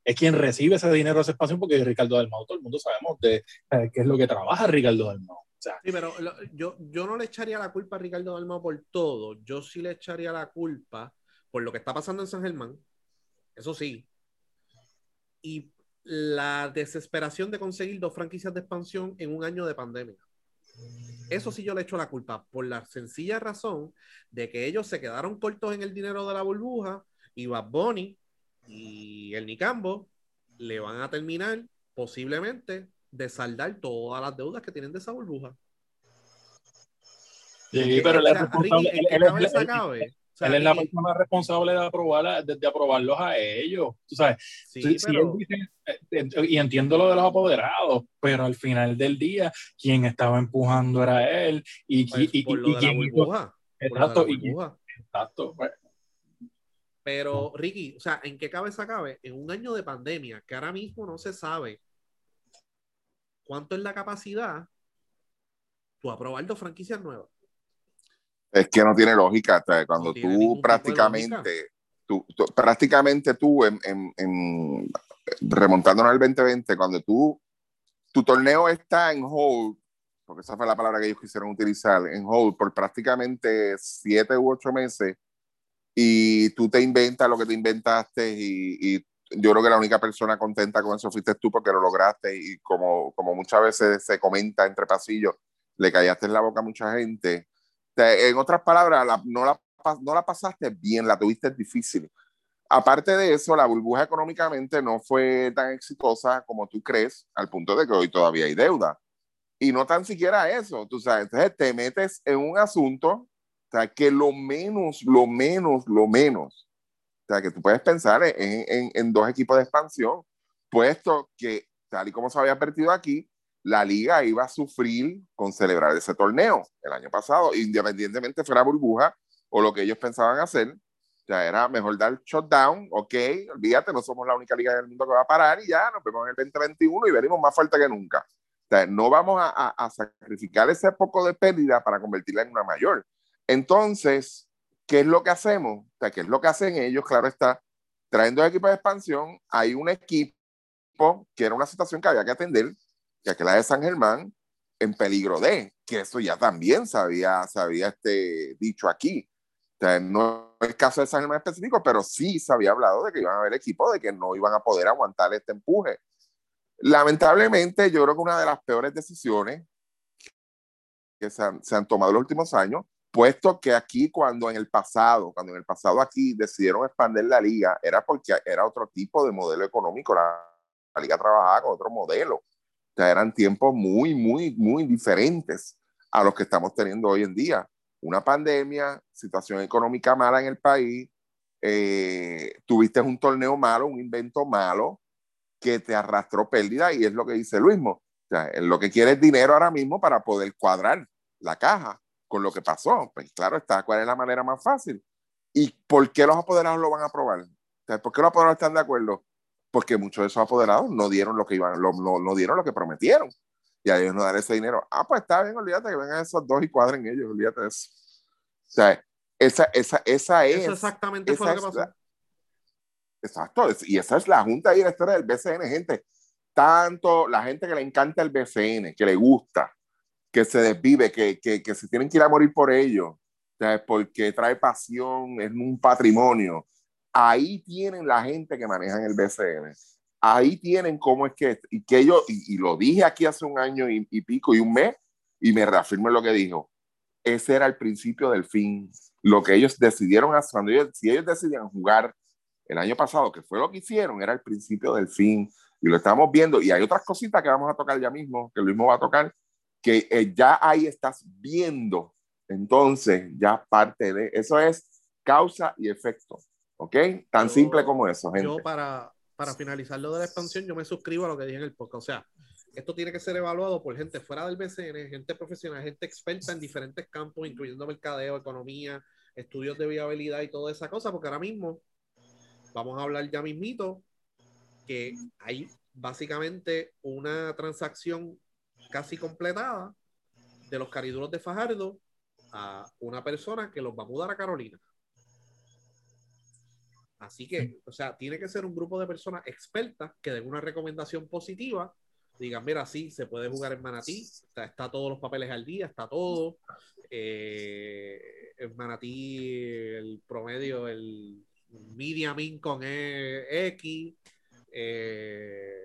es quien recibe ese dinero de esa expansión, porque Ricardo Dalmau, todo el mundo sabemos de eh, qué es lo que trabaja Ricardo Dalmau. O sea, Sí, pero yo, yo no le echaría la culpa a Ricardo Dalmau por todo. Yo sí le echaría la culpa por lo que está pasando en San Germán. Eso sí. Y la desesperación de conseguir dos franquicias de expansión en un año de pandemia. Eso sí yo le echo la culpa por la sencilla razón de que ellos se quedaron cortos en el dinero de la burbuja y Bad Bunny y el Nicambo le van a terminar posiblemente de saldar todas las deudas que tienen de esa burbuja. sí, pero él es O sea, responsable, Ricky, él- ¿en qué él él- sea, es la persona responsable de, aprobar, de, de aprobarlos a ellos. Tú sabes, sí, si, si pero- él dice, eh, y entiendo lo de los apoderados, pero al final del día, quien estaba empujando era él. Y, pues, y- y- por y lo de la quien hizo- burbuja. la Exacto, y- exacto, pues, Pero, Ricky, o sea, ¿en qué cabeza cabe? En un año de pandemia, que ahora mismo no se sabe cuánto es la capacidad, tú aprobar dos franquicias nuevas. Es que no tiene lógica. sea, cuando No tú prácticamente, tú, tú- prácticamente tú, en, en- en- remontándonos al 2020, cuando tú, tu torneo está en hold, porque esa fue la palabra que ellos quisieron utilizar, en hold por prácticamente siete u ocho meses, y tú te inventas lo que te inventaste, y, y yo creo que la única persona contenta con eso fuiste tú porque lo lograste, y como, como muchas veces se comenta entre pasillos, le callaste en la boca a mucha gente. En otras palabras, la- no, la, no la pasaste bien, la tuviste difícil. Aparte de eso, la burbuja económicamente no fue tan exitosa como tú crees, al punto de que hoy todavía hay deuda. Y no tan siquiera eso, tú sabes, entonces te metes en un asunto, o sea, que lo menos, lo menos, lo menos, o sea, que tú puedes pensar en, en, en dos equipos de expansión, puesto que, tal y como se había advertido aquí, la liga iba a sufrir con celebrar ese torneo el año pasado, independientemente fuera burbuja o lo que ellos pensaban hacer. Ya era mejor dar shutdown, ok, olvídate, no somos la única liga del mundo que va a parar y ya nos vemos en el 2021 y venimos más fuerte que nunca. O sea, no vamos a, a, sacrificar ese poco de pérdida para convertirla en una mayor. Entonces, ¿qué es lo que hacemos? O sea, ¿qué es lo que hacen ellos? Claro está, trayendo equipos de expansión, hay un equipo que era una situación que había que atender, ya que la de San Germán, en peligro de, que eso ya también se había, se había este, dicho aquí. O sea, no es caso de San Germán específico, pero sí se había hablado de que iban a haber equipos de que no iban a poder aguantar este empuje. Lamentablemente, yo creo que una de las peores decisiones que se han, se han tomado en los últimos años, puesto que aquí cuando en el pasado, cuando en el pasado aquí decidieron expandir la liga, era porque era otro tipo de modelo económico, la, la liga trabajaba con otro modelo. Sea, eran tiempos muy, muy, muy diferentes a los que estamos teniendo hoy en día. Una pandemia, situación económica mala en el país, eh, tuviste un torneo malo, un invento malo que te arrastró pérdida y es lo que dice Luismo. O sea, lo que quiere es dinero ahora mismo para poder cuadrar la caja con lo que pasó. Pues claro está, ¿cuál es la manera más fácil? ¿Y por qué los apoderados lo van a aprobar? O sea, ¿Por qué los apoderados están de acuerdo? Porque muchos de esos apoderados no dieron lo que iban, lo- no, no dieron lo que prometieron. Y a ellos no dar ese dinero. Ah, pues está bien, olvídate que vengan esos dos y cuadren ellos, olvídate de eso. O sea, esa, esa, esa es. Eso exactamente fue esa lo que pasó. la- Exacto, y esa es la junta directora del BCN, gente. Tanto la gente que le encanta el BCN, que le gusta, que se desvive, que, que, que se tienen que ir a morir por ello, o sea, porque trae pasión, es un patrimonio. Ahí tienen la gente que maneja el BCN. Ahí tienen cómo es que, y que ellos, y, lo dije aquí hace un año y, pico y un mes, y me reafirmo lo que dijo. Ese era el principio del fin. Lo que ellos decidieron hacer, cuando ellos, si ellos decidían jugar el año pasado, que fue lo que hicieron, era el principio del fin. Y lo estamos viendo. Y hay otras cositas que vamos a tocar ya mismo, que lo mismo va a tocar, que eh, ya ahí estás viendo. Entonces, ya parte de eso es causa y efecto. ¿Ok? Tan Yo- simple como eso, gente. Yo para, para finalizar lo de la expansión, yo me suscribo a lo que dije en el podcast. O sea, esto tiene que ser evaluado por gente fuera del BCN, gente profesional, gente experta en diferentes campos, incluyendo mercadeo, economía, estudios de viabilidad y toda esa cosa, porque ahora mismo vamos a hablar ya mismito que hay básicamente una transacción casi completada de los cariduros de Fajardo a una persona que los va a mudar a Carolina. Así que, o sea, tiene que ser un grupo de personas expertas que den una recomendación positiva, digan, mira, sí, se puede jugar en Manatí, está, está todos los papeles al día, está todo. Eh, en Manatí, el promedio, el medium income es X. Eh,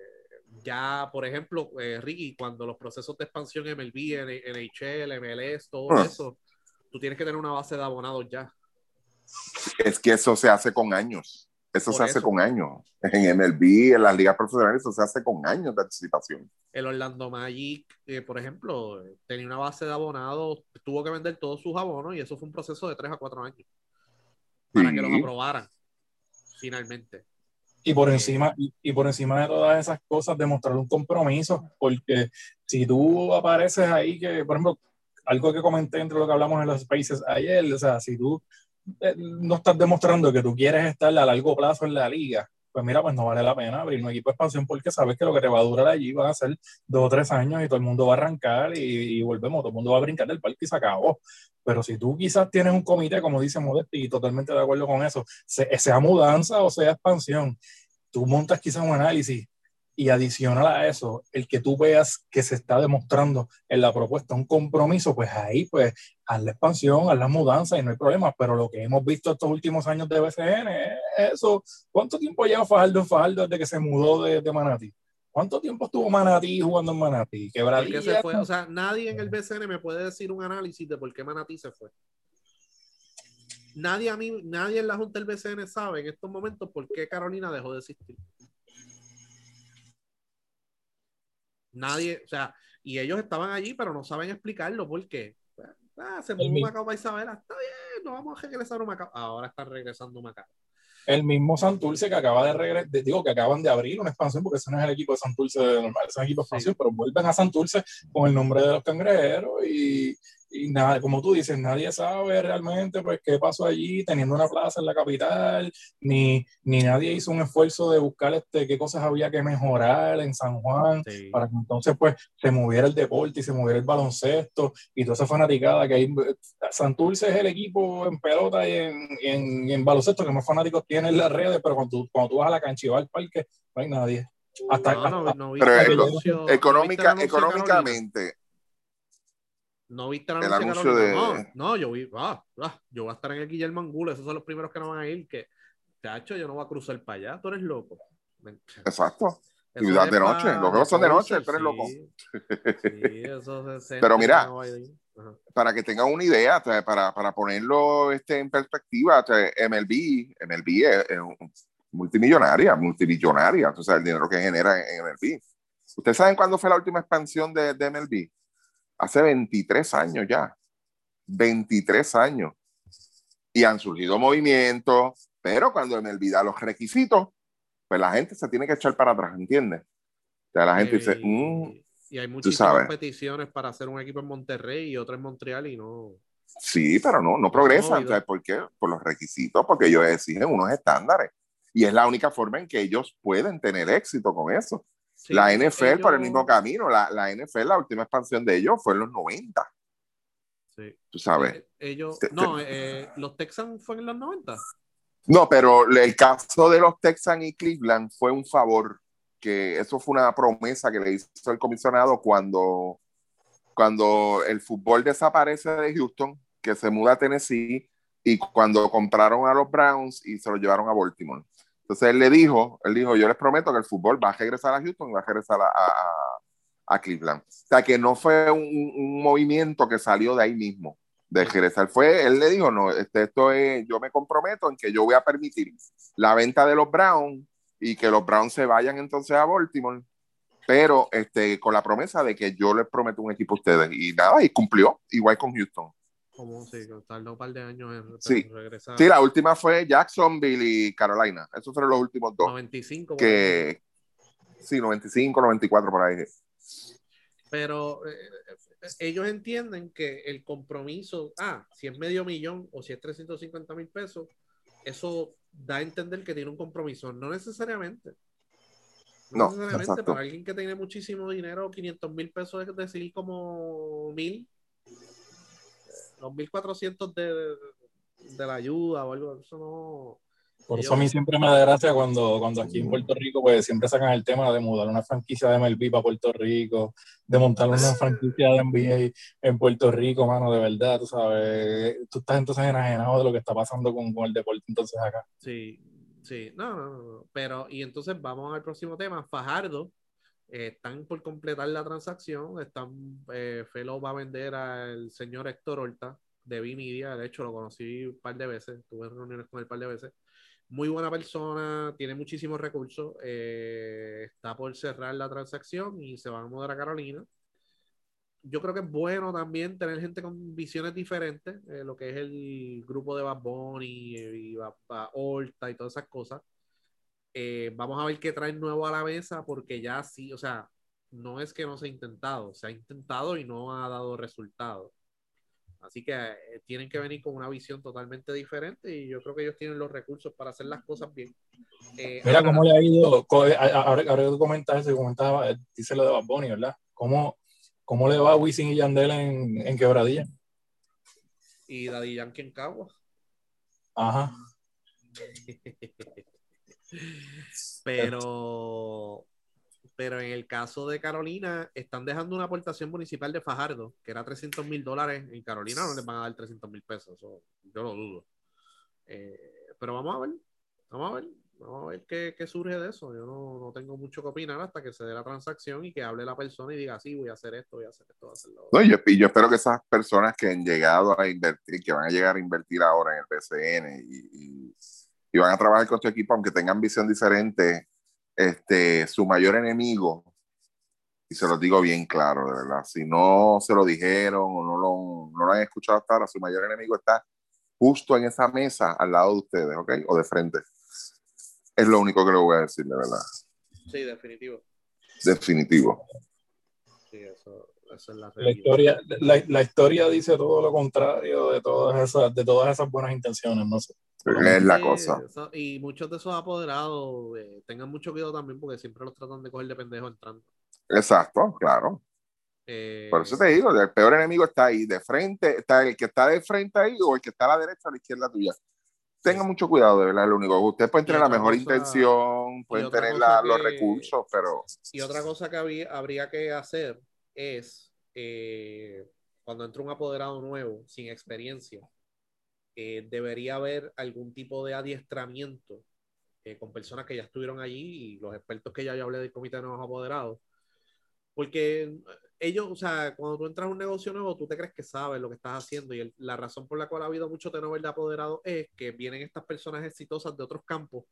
ya, por ejemplo, eh, Ricky, cuando los procesos de expansión MLB, NHL, MLS, todo Ah. eso, tú tienes que tener una base de abonados ya. Es que eso se hace con años. Eso Por se hace eso. con años. En MLB, en las ligas profesionales, eso se hace con años de anticipación. El Orlando Magic, eh, por ejemplo, tenía una base de abonados, tuvo que vender todos sus abonos y eso fue un proceso de 3 a 4 años para Sí. que los aprobaran finalmente. Y por Eh, encima, y, y por encima de todas esas cosas, demostrar un compromiso, porque si tú apareces ahí, que, por ejemplo, algo que comenté entre lo que hablamos en los Spaces ayer, o sea, si tú no estás demostrando que tú quieres estar a largo plazo en la liga, pues mira, pues no vale la pena abrir un equipo de expansión porque sabes que lo que te va a durar allí van a ser dos o tres años y todo el mundo va a arrancar y, y volvemos, todo el mundo va a brincar del parque y se acabó. Pero si tú quizás tienes un comité, como dice Modesti, y totalmente de acuerdo con eso, se- sea mudanza o sea expansión, tú montas quizás un análisis y adicional a eso, el que tú veas que se está demostrando en la propuesta un compromiso, pues ahí pues haz la expansión, haz las mudanzas y no hay problema, pero lo que hemos visto estos últimos años de BCN es eso. ¿Cuánto tiempo lleva Fajardo en Fajardo desde que se mudó de, de Manatí? ¿Cuánto tiempo estuvo Manatí jugando en Manatí? ¿Por qué Quebradilla. se fue? O sea, nadie en el BCN me puede decir un análisis de por qué Manatí se fue. Nadie a mí, nadie en la Junta del BCN sabe en estos momentos por qué Carolina dejó de existir. Nadie, o sea, y ellos estaban allí, pero no saben explicarlo por qué. Ah, se mismo- Macao para Isabela, está bien, no vamos a regresar a Macao. Ahora están regresando a Macao. El mismo Santurce que acaba de regresar, digo que acaban de abrir una expansión, porque ese no es el equipo de Santurce normal, es el equipo de expansión, pero vuelven a Santurce con el nombre de los cangrejeros y, y nada, como tú dices, nadie sabe realmente pues qué pasó allí teniendo una plaza en la capital, ni, ni nadie hizo un esfuerzo de buscar este, qué cosas había que mejorar en San Juan Sí. para que entonces pues se moviera el deporte y se moviera el baloncesto y toda esa fanaticada que hay. Santurce es el equipo en pelota y en, y en, y en baloncesto que más fanáticos tiene en las redes, pero cuando tú, cuando tú vas a la cancha y vas al parque, no hay nadie. Hasta, No, no, hasta- no Pero el Económica, económicamente, No viste el El anuncio, anuncio de? No, no, yo vi, ah, ah, yo voy a estar en el Guillermo Angulo, esos son los primeros que no van a ir, que, chacho, yo no voy a cruzar para allá, tú eres loco. Exacto. Eso Y de noche, pa- los juegos son de noche, tú eres loco. sí. Eso se- Pero mira, para que tengan una idea, para, para ponerlo este, en perspectiva, MLB, MLB es, es multimillonaria, multimillonaria, o sea, el dinero que genera en, en MLB. ¿Ustedes saben cuándo fue la última expansión de, de MLB? Hace 23 años ya. 23 años. Y han surgido movimientos, pero cuando MLB da los requisitos, pues la gente se tiene que echar para atrás, ¿entiendes? O sea, la gente dice, Eh, "Mm, y hay muchísimas peticiones para hacer un equipo en Monterrey y otro en Montreal y no. Sí, pero no, no progresan. ¿Sabes por qué? Por los requisitos, porque ellos exigen unos estándares. Y es la única forma en que ellos pueden tener éxito con eso. Sí, la NFL por el ellos- mismo camino. La, la NFL, la última expansión de ellos fue en los 90, sí. tú sabes. Eh, Ellos, Te- te- no, eh, los Texans fue en los 90. No, pero el caso de los Texans y Cleveland fue un favor, que eso fue una promesa que le hizo el comisionado cuando, cuando el fútbol desaparece de Houston, que se muda a Tennessee, y cuando compraron a los Browns y se lo llevaron a Baltimore. Entonces él le dijo, él dijo, yo les prometo que el fútbol va a regresar a Houston y va a regresar a, a- a Cleveland. O sea, que no fue un, un movimiento que salió de ahí mismo, de regresar. Fue, él le dijo, no, este, esto es, yo me comprometo en que yo voy a permitir la venta de los Browns y que los Browns se vayan entonces a Baltimore, pero este, con la promesa de que yo les prometo un equipo a ustedes. Y nada, y cumplió, igual con Houston. Como sí, tardó un par de años en Sí. en regresar. Sí, la última fue Jacksonville y Carolina. Esos fueron los últimos dos. 95. por ahí. Que, sí, 95, 94 por ahí. Pero eh, eh, ellos entienden que el compromiso, ah, si es medio millón o si es 350 mil pesos, eso da a entender que tiene un compromiso. No necesariamente. No, necesariamente exacto. para alguien que tiene muchísimo dinero, 500 mil pesos es decir como mil. Los 1400 de, de la ayuda o algo, eso no. Por eso a mí siempre me da gracia cuando, cuando aquí en Puerto Rico pues siempre sacan el tema de mudar una franquicia de MLB para Puerto Rico, de montar una franquicia de NBA en Puerto Rico, mano, de verdad, tú sabes, tú estás entonces enajenado de lo que está pasando con, con el deporte entonces acá. Sí, sí, no, no, no, no. Pero, y entonces vamos al próximo tema. Fajardo, están por completar la transacción. Están, eh, Felo va a vender al señor Héctor Horta de B-Media. De hecho, lo conocí un par de veces, tuve reuniones con él un par de veces. Muy buena persona, tiene muchísimos recursos. eh, está por cerrar la transacción y se van a mudar a Carolina. Yo creo que es bueno también tener gente con visiones diferentes, eh, lo que es el grupo de Bad Bunny y Bad Horta y todas esas cosas. Eh, vamos a ver qué traen nuevo a la mesa, porque ya sí, o sea, no es que no se ha intentado, se ha intentado y no ha dado resultados. Así que eh, tienen que venir con una visión totalmente diferente y yo creo que ellos tienen los recursos para hacer las cosas bien. Eh, Mira ahora, cómo le ha ido, a- ahora, que tú comentas eso, y comentabas, eh, dice lo de Bad Bunny, ¿verdad? ¿Cómo, cómo le va a Wisin y Yandel en, en Quebradilla? y Daddy Yankee en Cagua. Ajá. Pero, pero en el caso de Carolina, están dejando una aportación municipal de Fajardo, que era 300 mil dólares. En Carolina no les van a dar 300 mil pesos, eso yo lo dudo. Eh, pero vamos a ver, vamos a ver, vamos a ver qué, qué surge de eso. Yo no, no tengo mucho que opinar hasta que se dé la transacción y que hable la persona y diga, sí, voy a hacer esto, voy a hacer esto, voy a hacer lo otro. No, yo, yo espero que esas personas que han llegado a invertir, que van a llegar a invertir ahora en el PCN y, y- y van a trabajar con tu equipo, aunque tengan visión diferente, este, su mayor enemigo, y se los digo bien claro, de verdad, si no se lo dijeron o no lo, no lo han escuchado hasta ahora, su mayor enemigo está justo en esa mesa al lado de ustedes, ¿ok? O de frente. Es lo único que le voy a decir, de verdad. Sí, definitivo. Definitivo. Sí, eso, eso es la La realidad. historia, la, la historia dice todo lo contrario de todas esas, de todas esas buenas intenciones, no sé. Es la cosa. eso- y muchos de esos apoderados eh, tengan mucho cuidado también porque siempre los tratan de coger de pendejo entrando. Exacto, claro. Eh, Por eso te digo, el peor enemigo está ahí, de frente, está el que está de frente ahí o el que está a la derecha o a la izquierda tuya. Tengan mucho cuidado, de verdad, lo único. Ustedes pueden tener la mejor cosa- intención, pueden tener los recursos, pero Y otra cosa que había- habría que hacer es eh, cuando entra un apoderado nuevo, sin experiencia, eh, debería haber algún tipo de adiestramiento eh, con personas que ya estuvieron allí y los expertos que ya yo hablé del comité de nuevos apoderados. Porque ellos, o sea, cuando tú entras a un negocio nuevo, tú te crees que sabes lo que estás haciendo. Y el- la razón por la cual ha habido mucho turnover de apoderados es que vienen estas personas exitosas de otros campos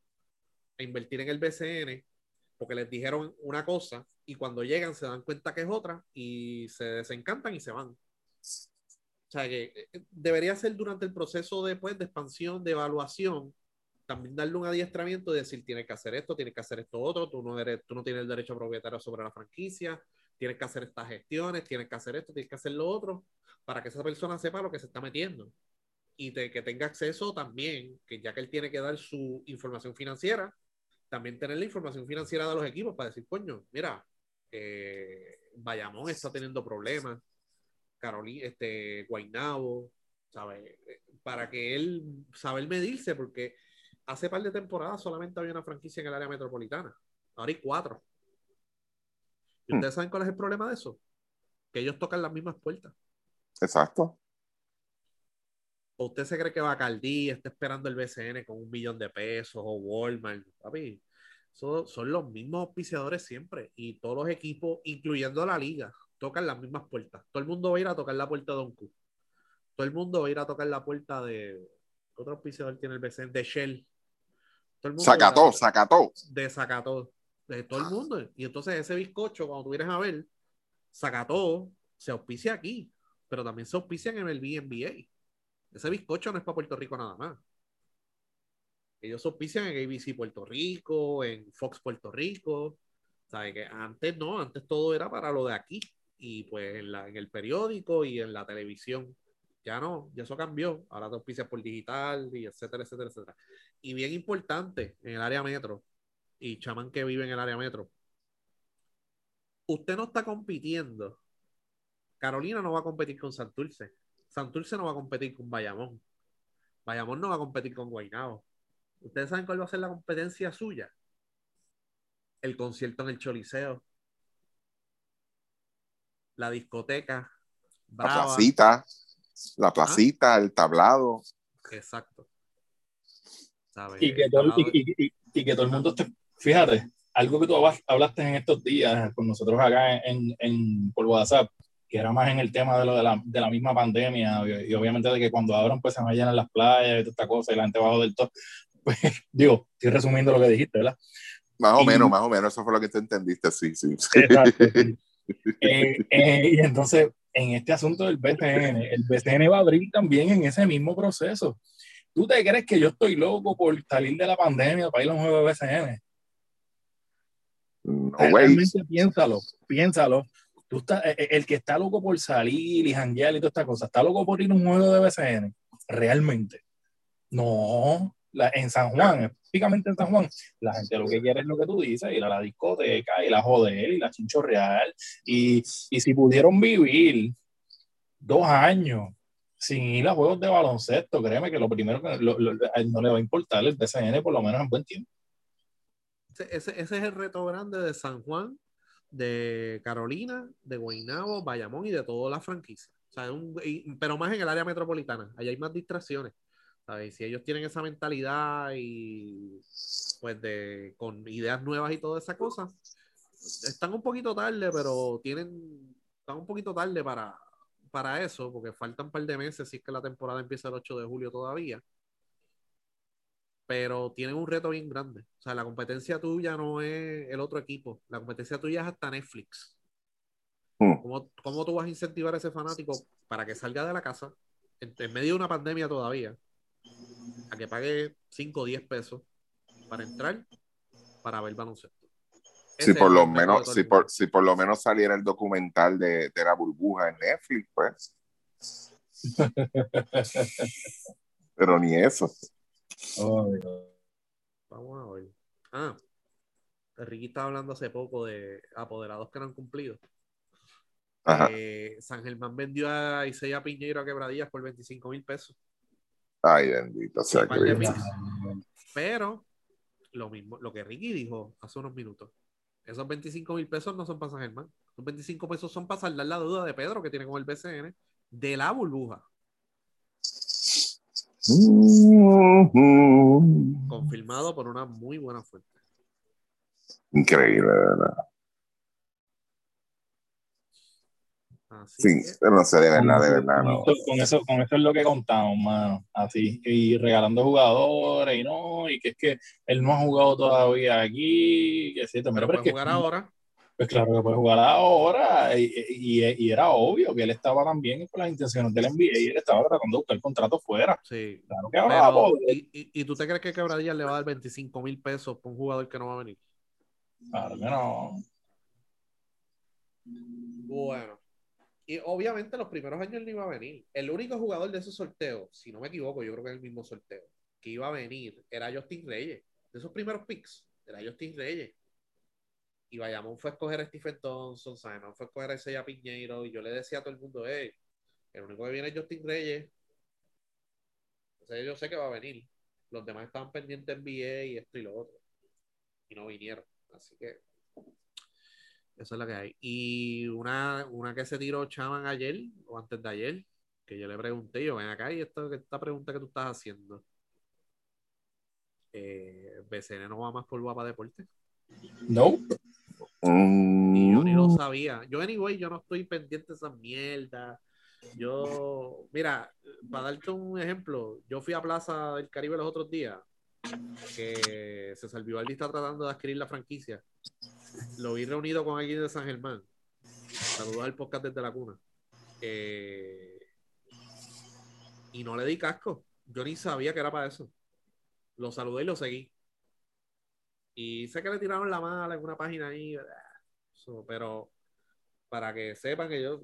a invertir en el BCN porque les dijeron una cosa y cuando llegan se dan cuenta que es otra y se desencantan y se van. O sea que eh, debería ser durante el proceso de, pues, de expansión, de evaluación, también darle un adiestramiento de decir tienes que hacer esto, tienes que hacer esto otro, tú no, eres, tú no tienes el derecho propietario sobre la franquicia, tienes que hacer estas gestiones, tienes que hacer esto, tienes que hacer lo otro, para que esa persona sepa lo que se está metiendo. Y de, que tenga acceso también, que ya que él tiene que dar su información financiera, también tener la información financiera de los equipos para decir, coño, mira, eh, Bayamón está teniendo problemas, Carolina, este, Guaynabo, ¿sabes? Para que él saber medirse, porque hace par de temporadas solamente había una franquicia en el área metropolitana. Ahora hay cuatro. ¿Y Hmm. ustedes saben cuál es el problema de eso? Que ellos tocan las mismas puertas. Exacto. ¿O usted se cree que Bacardí está esperando el BCN con un millón de pesos o Walmart? Papi, son, son los mismos auspiciadores siempre. Y todos los equipos, incluyendo la liga, tocan las mismas puertas. Todo el mundo va a ir a tocar la puerta de Don Q. Todo el mundo va a ir a tocar la puerta de. ¿qué otro auspiciador tiene el BCN? De Shell. Todo el mundo Sacató, sacató. de Zacató, de todo el mundo. Y entonces ese bizcocho, cuando tú vienes a ver, Zacató se auspicia aquí, pero también se auspicia en el NBA. Ese bizcocho no es para Puerto Rico nada más. Ellos se auspician en ABC Puerto Rico, en Fox Puerto Rico. ¿Sabe que antes no, antes todo era para lo de aquí. Y pues en, la- en el periódico y en la televisión. Ya no, ya eso cambió. Ahora te auspicias por digital y etcétera, etcétera, etcétera. Y bien importante en el área metro, y chamán que vive en el área metro, usted no está compitiendo. Carolina no va a competir con Santurce. Santurce no va a competir con Bayamón. Bayamón no va a competir con Guaynabo. ¿Ustedes saben cuál va a ser la competencia suya? El concierto en el Choliseo. La discoteca. La placita, la placita, el tablado. Exacto. ¿Sabes? Y que, todo, y, tablado- y- y- y que todo el mundo esté, fíjate, algo que tú hablas- hablaste en estos días con nosotros acá en, en, por WhatsApp, que era más en el tema de lo de la, de la misma pandemia y, y obviamente de que cuando abran pues se van a llenar las playas y toda esta cosa y la gente bajo del todo. Pues digo, estoy resumiendo lo que dijiste, ¿verdad? Más o Y- menos, más o menos. Eso fue lo que tú entendiste, sí, sí. Exacto. Eh, eh, y entonces, en este asunto del BCN, el BCN va a abrir también en ese mismo proceso. ¿Tú te crees que yo estoy loco por salir de la pandemia para ir a un juego de BCN? No. Realmente piénsalo, piénsalo. Tú estás, eh, el que está loco por salir y janguear y toda esta cosa, ¿está loco por ir a un juego de BCN? Realmente. No. La- en San Juan, específicamente en San Juan, la gente lo que quiere es lo que tú dices, ir a la discoteca y la joder y la chinchorreal. Y, y si pudieron vivir dos años sin ir a juegos de baloncesto, créeme que lo primero que lo- lo- a él no le va a importar el BCN por lo menos en buen tiempo. Ese, es el reto grande de San Juan, de Carolina, de Guaynabo, Bayamón y de todas las franquicias. O sea, un- y- pero más en el área metropolitana. Allá hay más distracciones. ¿Sabes? Si ellos tienen esa mentalidad y pues de con ideas nuevas y toda esa cosa, están un poquito tarde, pero tienen, están un poquito tarde para, para eso, porque faltan un par de meses si es que la temporada empieza el 8 de julio todavía pero tienen un reto bien grande. O sea, la competencia tuya no es el otro equipo, la competencia tuya es hasta Netflix. Hmm. ¿Cómo, cómo tú vas a incentivar a ese fanático para que salga de la casa en, en medio de una pandemia todavía a que pague 5 o 10 pesos para entrar para ver baloncesto? Si por lo menos, si por, si por lo menos saliera el documental de, de la burbuja en Netflix, pues. Pero ni eso. Vamos a ver. Ah, Ricky estaba hablando hace poco de apoderados que no han cumplido. Ajá. Eh, San Germán vendió a Isaiah Piñeiro a quebradillas por 25 mil pesos. Ay, bendito sea Cristo. Pero lo mismo, lo que Ricky dijo hace unos minutos, esos 25 mil pesos no son para San Germán. Esos 25 pesos son para saldar la deuda de Pedro que tiene con el BCN de la burbuja. Mhm. Confirmado por una muy buena fuente. Increíble, verdad. Así Sí, pero no sé, de verdad, de verdad, Con no. eso, con eso, con eso es lo que contamos, mano. Así, y regalando jugadores y no, y que es que él no ha jugado todavía aquí, que sí, pero pero, puede es que, jugar ahora. pues claro que puede jugar ahora, y, y- y era obvio que él estaba también con las intenciones del NBA y él estaba tratando de buscar contrato fuera. Sí. Claro que ahora Pero, poder. ¿y, y, y tú te crees que Quebradilla le va a dar 25 mil pesos por un jugador que no va a venir? Claro que no. Bueno. Y obviamente los primeros años no iba a venir. El único jugador de ese sorteo, si no me equivoco, yo creo que es el mismo sorteo, que iba a venir era Justin Reyes. De esos primeros picks, era Justin Reyes. Y Bayamón fue a escoger a Stephen Thompson, Simon fue a escoger a Isaiah Piñeiro, y yo le decía a todo el mundo, hey, el único que viene es Justin Reyes. Entonces yo sé que va a venir. Los demás estaban pendientes en NBA y esto y lo otro. Y no vinieron. Así que eso es lo que hay. Y una, una que se tiró Chaman ayer, o antes de ayer, que yo le pregunté, yo, ven acá, y esto, esta pregunta que tú estás haciendo. Eh, BCN no va más por Guapa Deporte. No. Y yo ni lo Mm, sabía. Yo, anyway, yo no estoy pendiente de esas mierdas. Yo, mira, para darte un ejemplo, yo fui a Plaza del Caribe los otros días, que se Vivaldi está tratando de adquirir la franquicia. Lo vi reunido con alguien de San Germán. Saludos al podcast desde la cuna. Eh, y no le di casco. Yo ni sabía que era para eso. Lo saludé y lo seguí. Y sé que le tiraron la mala en una página ahí. So, pero para que sepan que yo,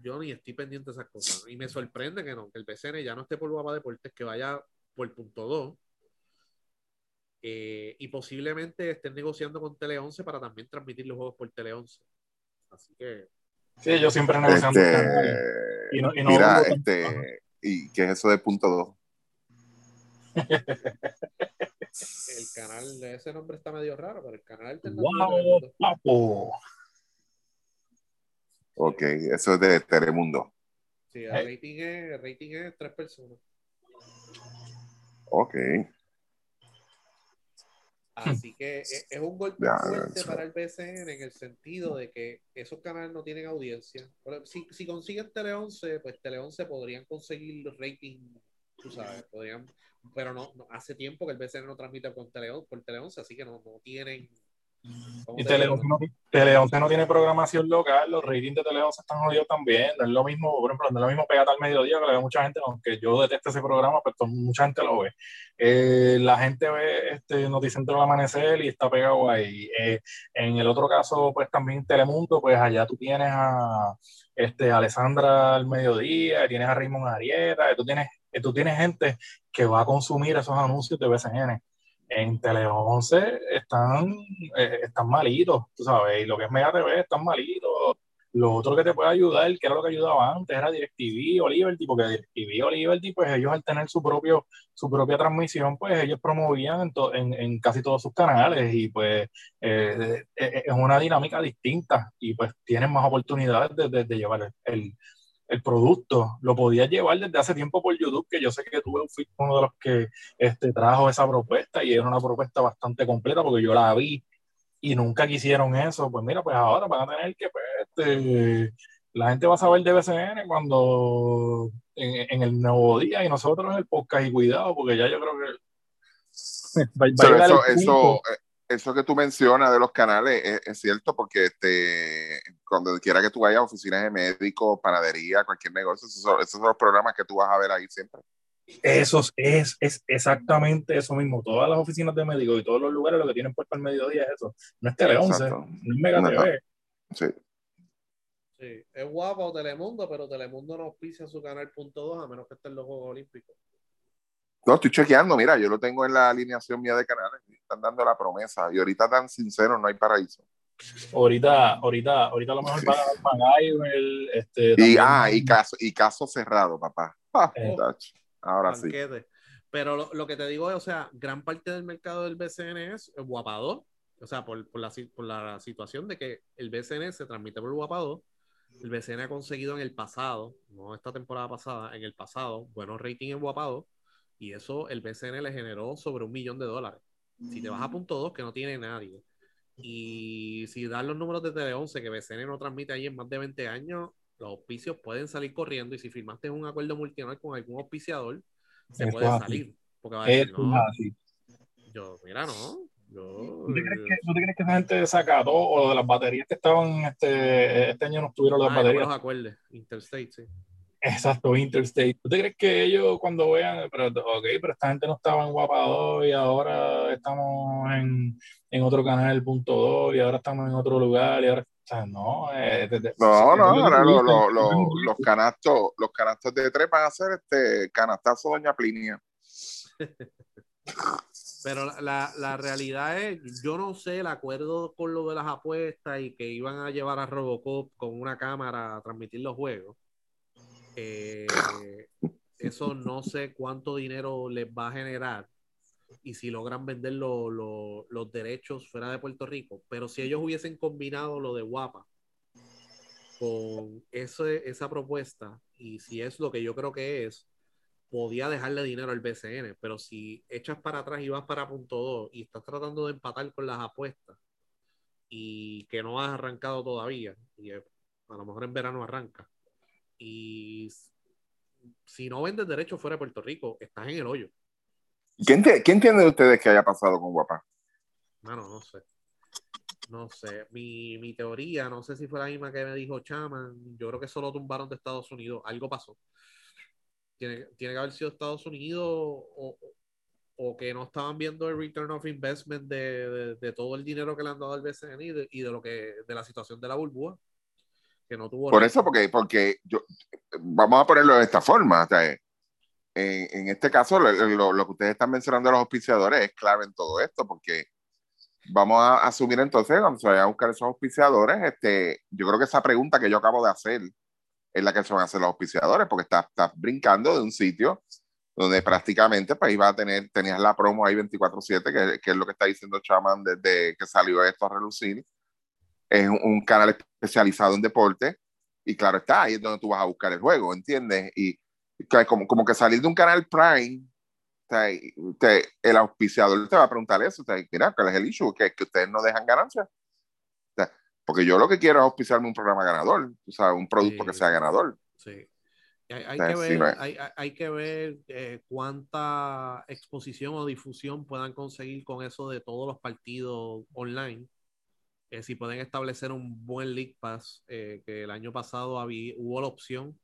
yo ni estoy pendiente de esas cosas. Y me sorprende que no, que el BCN ya no esté por Guapa Deportes, que vaya por punto 2. Eh, y posiblemente estén negociando con Tele 11 para también transmitir los juegos por Tele 11. Así que, Sí, ellos siempre negociando Este. Y no- y no mira, este, ¿y qué es eso de punto 2? el canal de ese nombre está medio raro, pero el canal alternativo ¡Wow, Telemundo. papo! Ok, eso es de Telemundo. Sí, el rating es, el rating es tres personas. Ok. Así que es, es un golpe Ya, fuerte para el BCN en el sentido de que esos canales no tienen audiencia. Pero si, si consiguen Tele 11, pues Tele 11 podrían conseguir los rating, tú sabes, podrían, pero no, no- hace tiempo que el BCN no transmite por Tele, por Tele 11, así que no, no tienen. ¿Cómo Y te Tele digo? 11 no, Tele 11 no tiene programación local, los ratings de Tele 11 están jodidos también. No es lo mismo, por ejemplo, no es lo mismo Pégate al Mediodía, que lo ve mucha gente, aunque yo detesto ese programa, pero mucha gente lo ve. Eh, la gente ve este Noticentro al Amanecer y está pegado ahí. Eh, en el otro caso, pues también Telemundo, pues allá tú tienes a este, Alessandra al Mediodía, tienes a Raymond Arieta, tú tienes, tú tienes gente que va a consumir esos anuncios de BCN en Tele 11 están, eh, están malitos, tú sabes, y lo que es Mega TV están malitos. Lo otro que te puede ayudar, que era lo que ayudaba antes, era DirecTV o Liberty, porque DirecTV o Liberty, pues ellos al tener su propio su propia transmisión, pues ellos promovían en, to- en, casi todos sus canales y pues eh, eh, es una dinámica distinta y pues tienen más oportunidades de, de- de llevar el, el- producto. Lo podías llevar desde hace tiempo por YouTube, que yo sé que tú fuiste uno de los que este, trajo esa propuesta y era una propuesta bastante completa porque yo la vi y nunca quisieron eso. Pues mira, pues ahora van a tener que, pues, este, la gente va a saber de BCN cuando en, en el nuevo día y nosotros en el podcast y cuidado porque ya yo creo que va, va a Pero llegar eso, eso, eso que tú mencionas de los canales es, es cierto porque este, cuando quiera que tú vayas a oficinas de médico, panadería, cualquier negocio, esos son, esos son los programas que tú vas a ver ahí siempre. Eso es, es exactamente eso mismo. Todas las oficinas de médicos y todos los lugares lo que tienen puesto al mediodía es eso. No es Tele 11, Exacto. no es Mega No, TV. Sí. Sí, es guapo Telemundo, pero Telemundo no auspicia su canal punto 2 a menos que esté en los Juegos Olímpicos. No, estoy chequeando, mira, yo lo tengo en la alineación mía de canales, están dando la promesa y ahorita tan sincero no hay paraíso. Ahorita, ahorita, ahorita a lo mejor van a dar MacGyver, este, Y, también- ah, y caso, y caso cerrado, papá. Ah, Eh. Ahora sí. Pero lo, lo que te digo es, o sea, gran parte del mercado del BCN es guapado. O sea, por, por la, si- por la situación de que el BCN se transmite por guapado. El BCN ha conseguido en el pasado, no esta temporada pasada, en el pasado, buenos ratings en guapado. Y eso el BCN le generó sobre un millón de dólares. Si te vas a punto 2, que no tiene nadie. Y si das los números de Tele11, que BCN no transmite ahí en más de 20 años, los auspicios pueden salir corriendo. Y si firmaste un acuerdo multinacional con algún auspiciador, se puede salir. Porque va a decir, no, yo, mira, no. Yo, ¿Tú te, crees que, tú te crees que esa gente desacató o de las baterías que estaban este, este año no estuvieron las Ah, no baterías? los acuerdes. Interstate, sí. Exacto, Interstate. ¿Tú te crees que ellos cuando vean, pero ok, pero esta gente no estaba en Guapa 2 y ahora estamos en, en otro canal, punto 2, y ahora estamos en otro lugar, y ahora, o sea, no, eh, de- de- No, no, es ahora lo- lo- lo- ridículo. los canastos, los canastos de tres van a ser este canastazo Doña Plinia. Pero la, la, la realidad es, yo no sé el acuerdo con lo de las apuestas y que iban a llevar a Robocop con una cámara a transmitir los juegos. Eh, eso no sé cuánto dinero les va a generar y si logran vender lo- lo- los derechos fuera de Puerto Rico. Pero si ellos hubiesen combinado lo de Guapa con ese- esa propuesta y si es lo que yo creo que es, podía dejarle dinero al BCN, pero si echas para atrás y vas para punto 2 y estás tratando de empatar con las apuestas y que no has arrancado todavía, y a lo mejor en verano arranca, y si no vendes derechos fuera de Puerto Rico, estás en el hoyo. ¿Quién, te- ¿Quién entiende de ustedes que haya pasado con Guapa? Mano, no sé. No sé. Mi, mi teoría, no sé si fue la misma que me dijo Chaman. Yo creo que solo tumbaron de Estados Unidos. Algo pasó. Tiene, tiene que haber sido Estados Unidos o, o que no estaban viendo el return of investment de, de- de todo el dinero que le han dado al BCN y de, y de lo que de la situación de la burbuja. Que no tuvo. Por nada. eso, porque, porque yo, vamos a ponerlo de esta forma. o sea, en, en este caso, lo, lo- lo que ustedes están mencionando de los auspiciadores es clave en todo esto, porque vamos a asumir entonces, vayan a buscar esos auspiciadores, este, yo creo que esa pregunta que yo acabo de hacer es la que se van a hacer los auspiciadores, porque estás, estás brincando de un sitio donde prácticamente pues iba a tener, tenías la promo ahí 24/7, que, que es lo que está diciendo Chaman desde que salió esto a relucir. Es un, canal especializado en deporte y claro está, ahí es donde tú vas a buscar el juego, ¿entiendes? Y, y como, como que salir de un canal Prime, y te- el auspiciador te va a preguntar eso, sea, mira, ¿cuál es el issue? Que, que ustedes no dejan ganancias. Porque yo lo que quiero es auspiciarme un programa ganador, o sea, un producto Sí. que sea ganador. Sí. Hay, hay que sí, ver, no hay- hay que ver eh, cuánta exposición o difusión puedan conseguir con eso de todos los partidos online. Eh, si pueden establecer un buen League Pass, eh, que el año pasado había, hubo la opción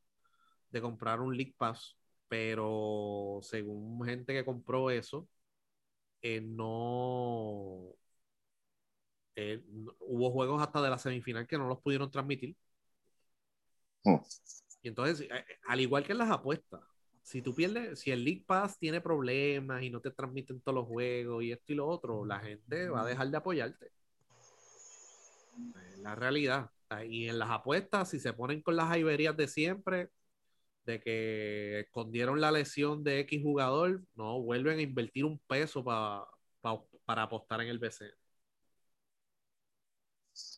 de comprar un League Pass, pero según gente que compró eso, eh, no, no- hubo juegos hasta de la semifinal que no los pudieron transmitir. Hmm. Y entonces, al igual que en las apuestas, si tú pierdes, si el League Pass tiene problemas y no te transmiten todos los juegos y esto y lo otro, la gente va a dejar de apoyarte. Es la realidad. Y en las apuestas, si se ponen con las jaiberías de siempre, de que escondieron la lesión de X jugador, no vuelven a invertir un peso pa- pa- para apostar en el BCN.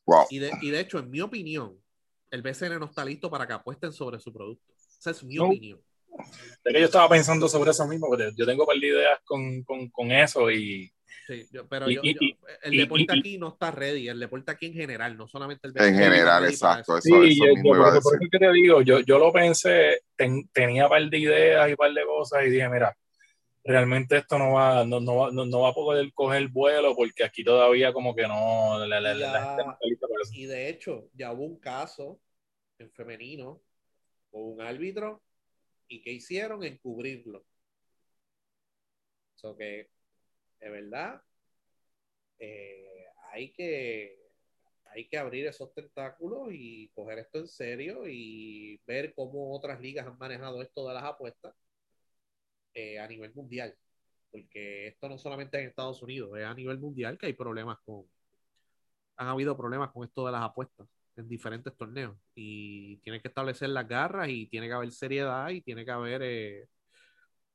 Wow. Y de, y de hecho, en mi opinión, el BCN no está listo para que apuesten sobre su producto. Esa es mi No. opinión. De que yo estaba pensando sobre eso mismo, porque yo tengo un par de ideas con, con, con eso y Sí, yo- pero Y- yo- y- yo- el y- deporte y- aquí no está ready, el deporte aquí en general, no solamente el En BCN está general, exacto. eso. Sí, eso yo, mismo yo- iba a por, por decir. eso es que te digo, yo, yo lo pensé, ten- tenía un par de ideas y un par de cosas y dije, mira, realmente esto no va, no, no, va- no, no va a poder coger vuelo porque aquí todavía como que no, la, la- la- Ya. la gente no está lista para eso. Y de hecho, ya hubo un caso en femenino con un árbitro y ¿qué hicieron? Encubrirlo. So que, de verdad, eh, hay que hay que abrir esos tentáculos y coger esto en serio y ver cómo otras ligas han manejado esto de las apuestas eh, a nivel mundial. Porque esto no solamente en Estados Unidos, es a nivel mundial que hay problemas con, han habido problemas con esto de las apuestas en diferentes torneos y tienen que establecer las garras y tiene que haber seriedad y tiene que haber eh,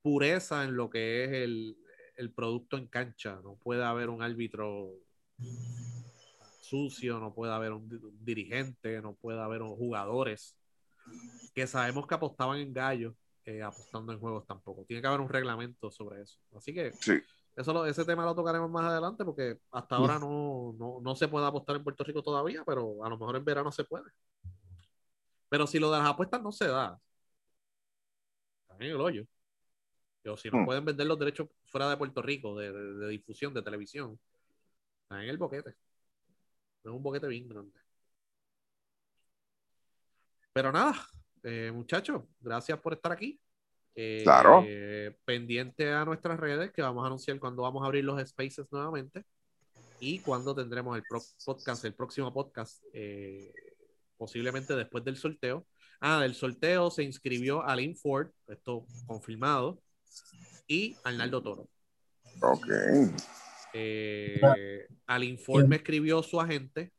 pureza en lo que es el, el producto en cancha. No puede haber un árbitro sucio, no puede haber un, un dirigente, no puede haber un- jugadores que sabemos que apostaban en gallo eh, apostando en juegos tampoco. Tiene que haber un reglamento sobre eso. Así que Sí. eso lo- ese tema lo tocaremos más adelante porque hasta ahora no, no, no se puede apostar en Puerto Rico todavía, pero a lo mejor en verano se puede. Pero si lo de las apuestas no se da, en el hoyo. O si no Hmm. pueden vender los derechos fuera de Puerto Rico, de, de- de difusión, de televisión, está en el boquete. Es un boquete bien grande. Pero nada, eh, muchachos, gracias por estar aquí. Eh, Claro. pendiente a nuestras redes que vamos a anunciar cuando vamos a abrir los spaces nuevamente y cuando tendremos el podcast, el próximo podcast, eh, posiblemente después del sorteo. Ah, del sorteo se inscribió Aline Ford, esto confirmado, y Arnaldo Toro. Ok. Eh, al informe escribió su agente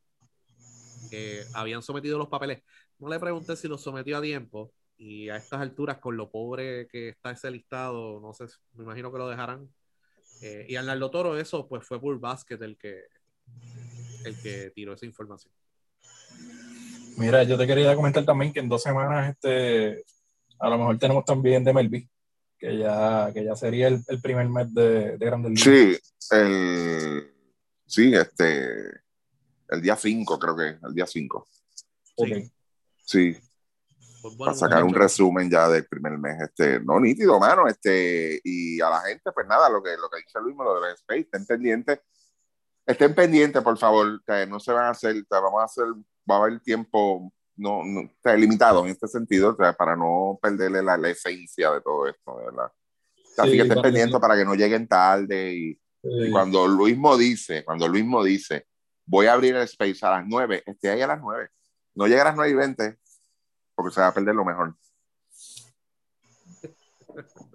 que habían sometido los papeles. No le pregunté si los sometió a tiempo y a estas alturas, con lo pobre que está ese listado, no sé, me imagino que lo dejarán. Eh, y Arnaldo Toro, eso pues fue por Basket el que, el que tiró esa información. Mira, yo te quería comentar también que en dos semanas este, a lo mejor tenemos también de Melví, que ya, que ya sería el, el primer mes de, de Grandes Ligas. Sí, el, sí, este, el día 5 creo que, el día 5. Ok. Sí, Pues, bueno, para sacar un resumen ya del primer mes. Este, no, nítido, mano. Este, y a la gente, pues nada, lo que, lo que dice Luis, lo de space, estén pendientes. Estén pendientes, por favor, que no se van a hacer, que vamos a hacer, va a haber tiempo no, no sea, limitado en este sentido, o sea, para no perderle la, la esencia de todo esto, ¿verdad? Así Sí, que estén pendientes para que no lleguen tarde y, y Sí. cuando Luismo dice, cuando Luismo dice, voy a abrir el space a las 9, esté ahí a las 9. No llega a las 9 y 20, porque se va a perder lo mejor.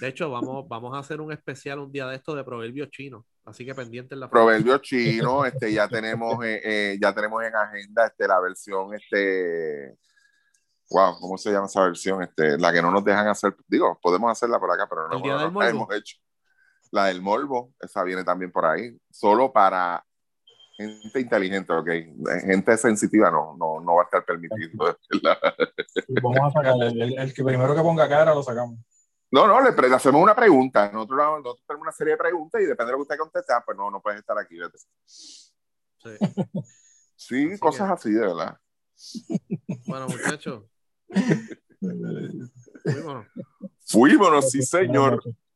De hecho, vamos, vamos a hacer un especial un día de esto de proverbios chinos. Así que pendiente en la Proverbios chinos, este, ya tenemos, eh, eh, ya tenemos en agenda este, la versión, este, wow, ¿cómo se llama esa versión? Este, la que no nos dejan hacer, digo, podemos hacerla por acá, pero no, El día no del la hemos hecho. La del morbo, esa viene también por ahí, solo para gente inteligente, ok, gente sensitiva no, no, no va a estar permitido. Vamos a sacar el, el- el que primero que ponga cara lo sacamos. No, no, le, hacemos una pregunta, nosotros, nosotros tenemos una serie de preguntas y depende de lo que usted conteste, ah, pues no, no puedes estar aquí. vete. Sí. Sí, Así cosas así, de verdad. Bueno, muchachos, fuímonos. Fuímonos, sí, señor.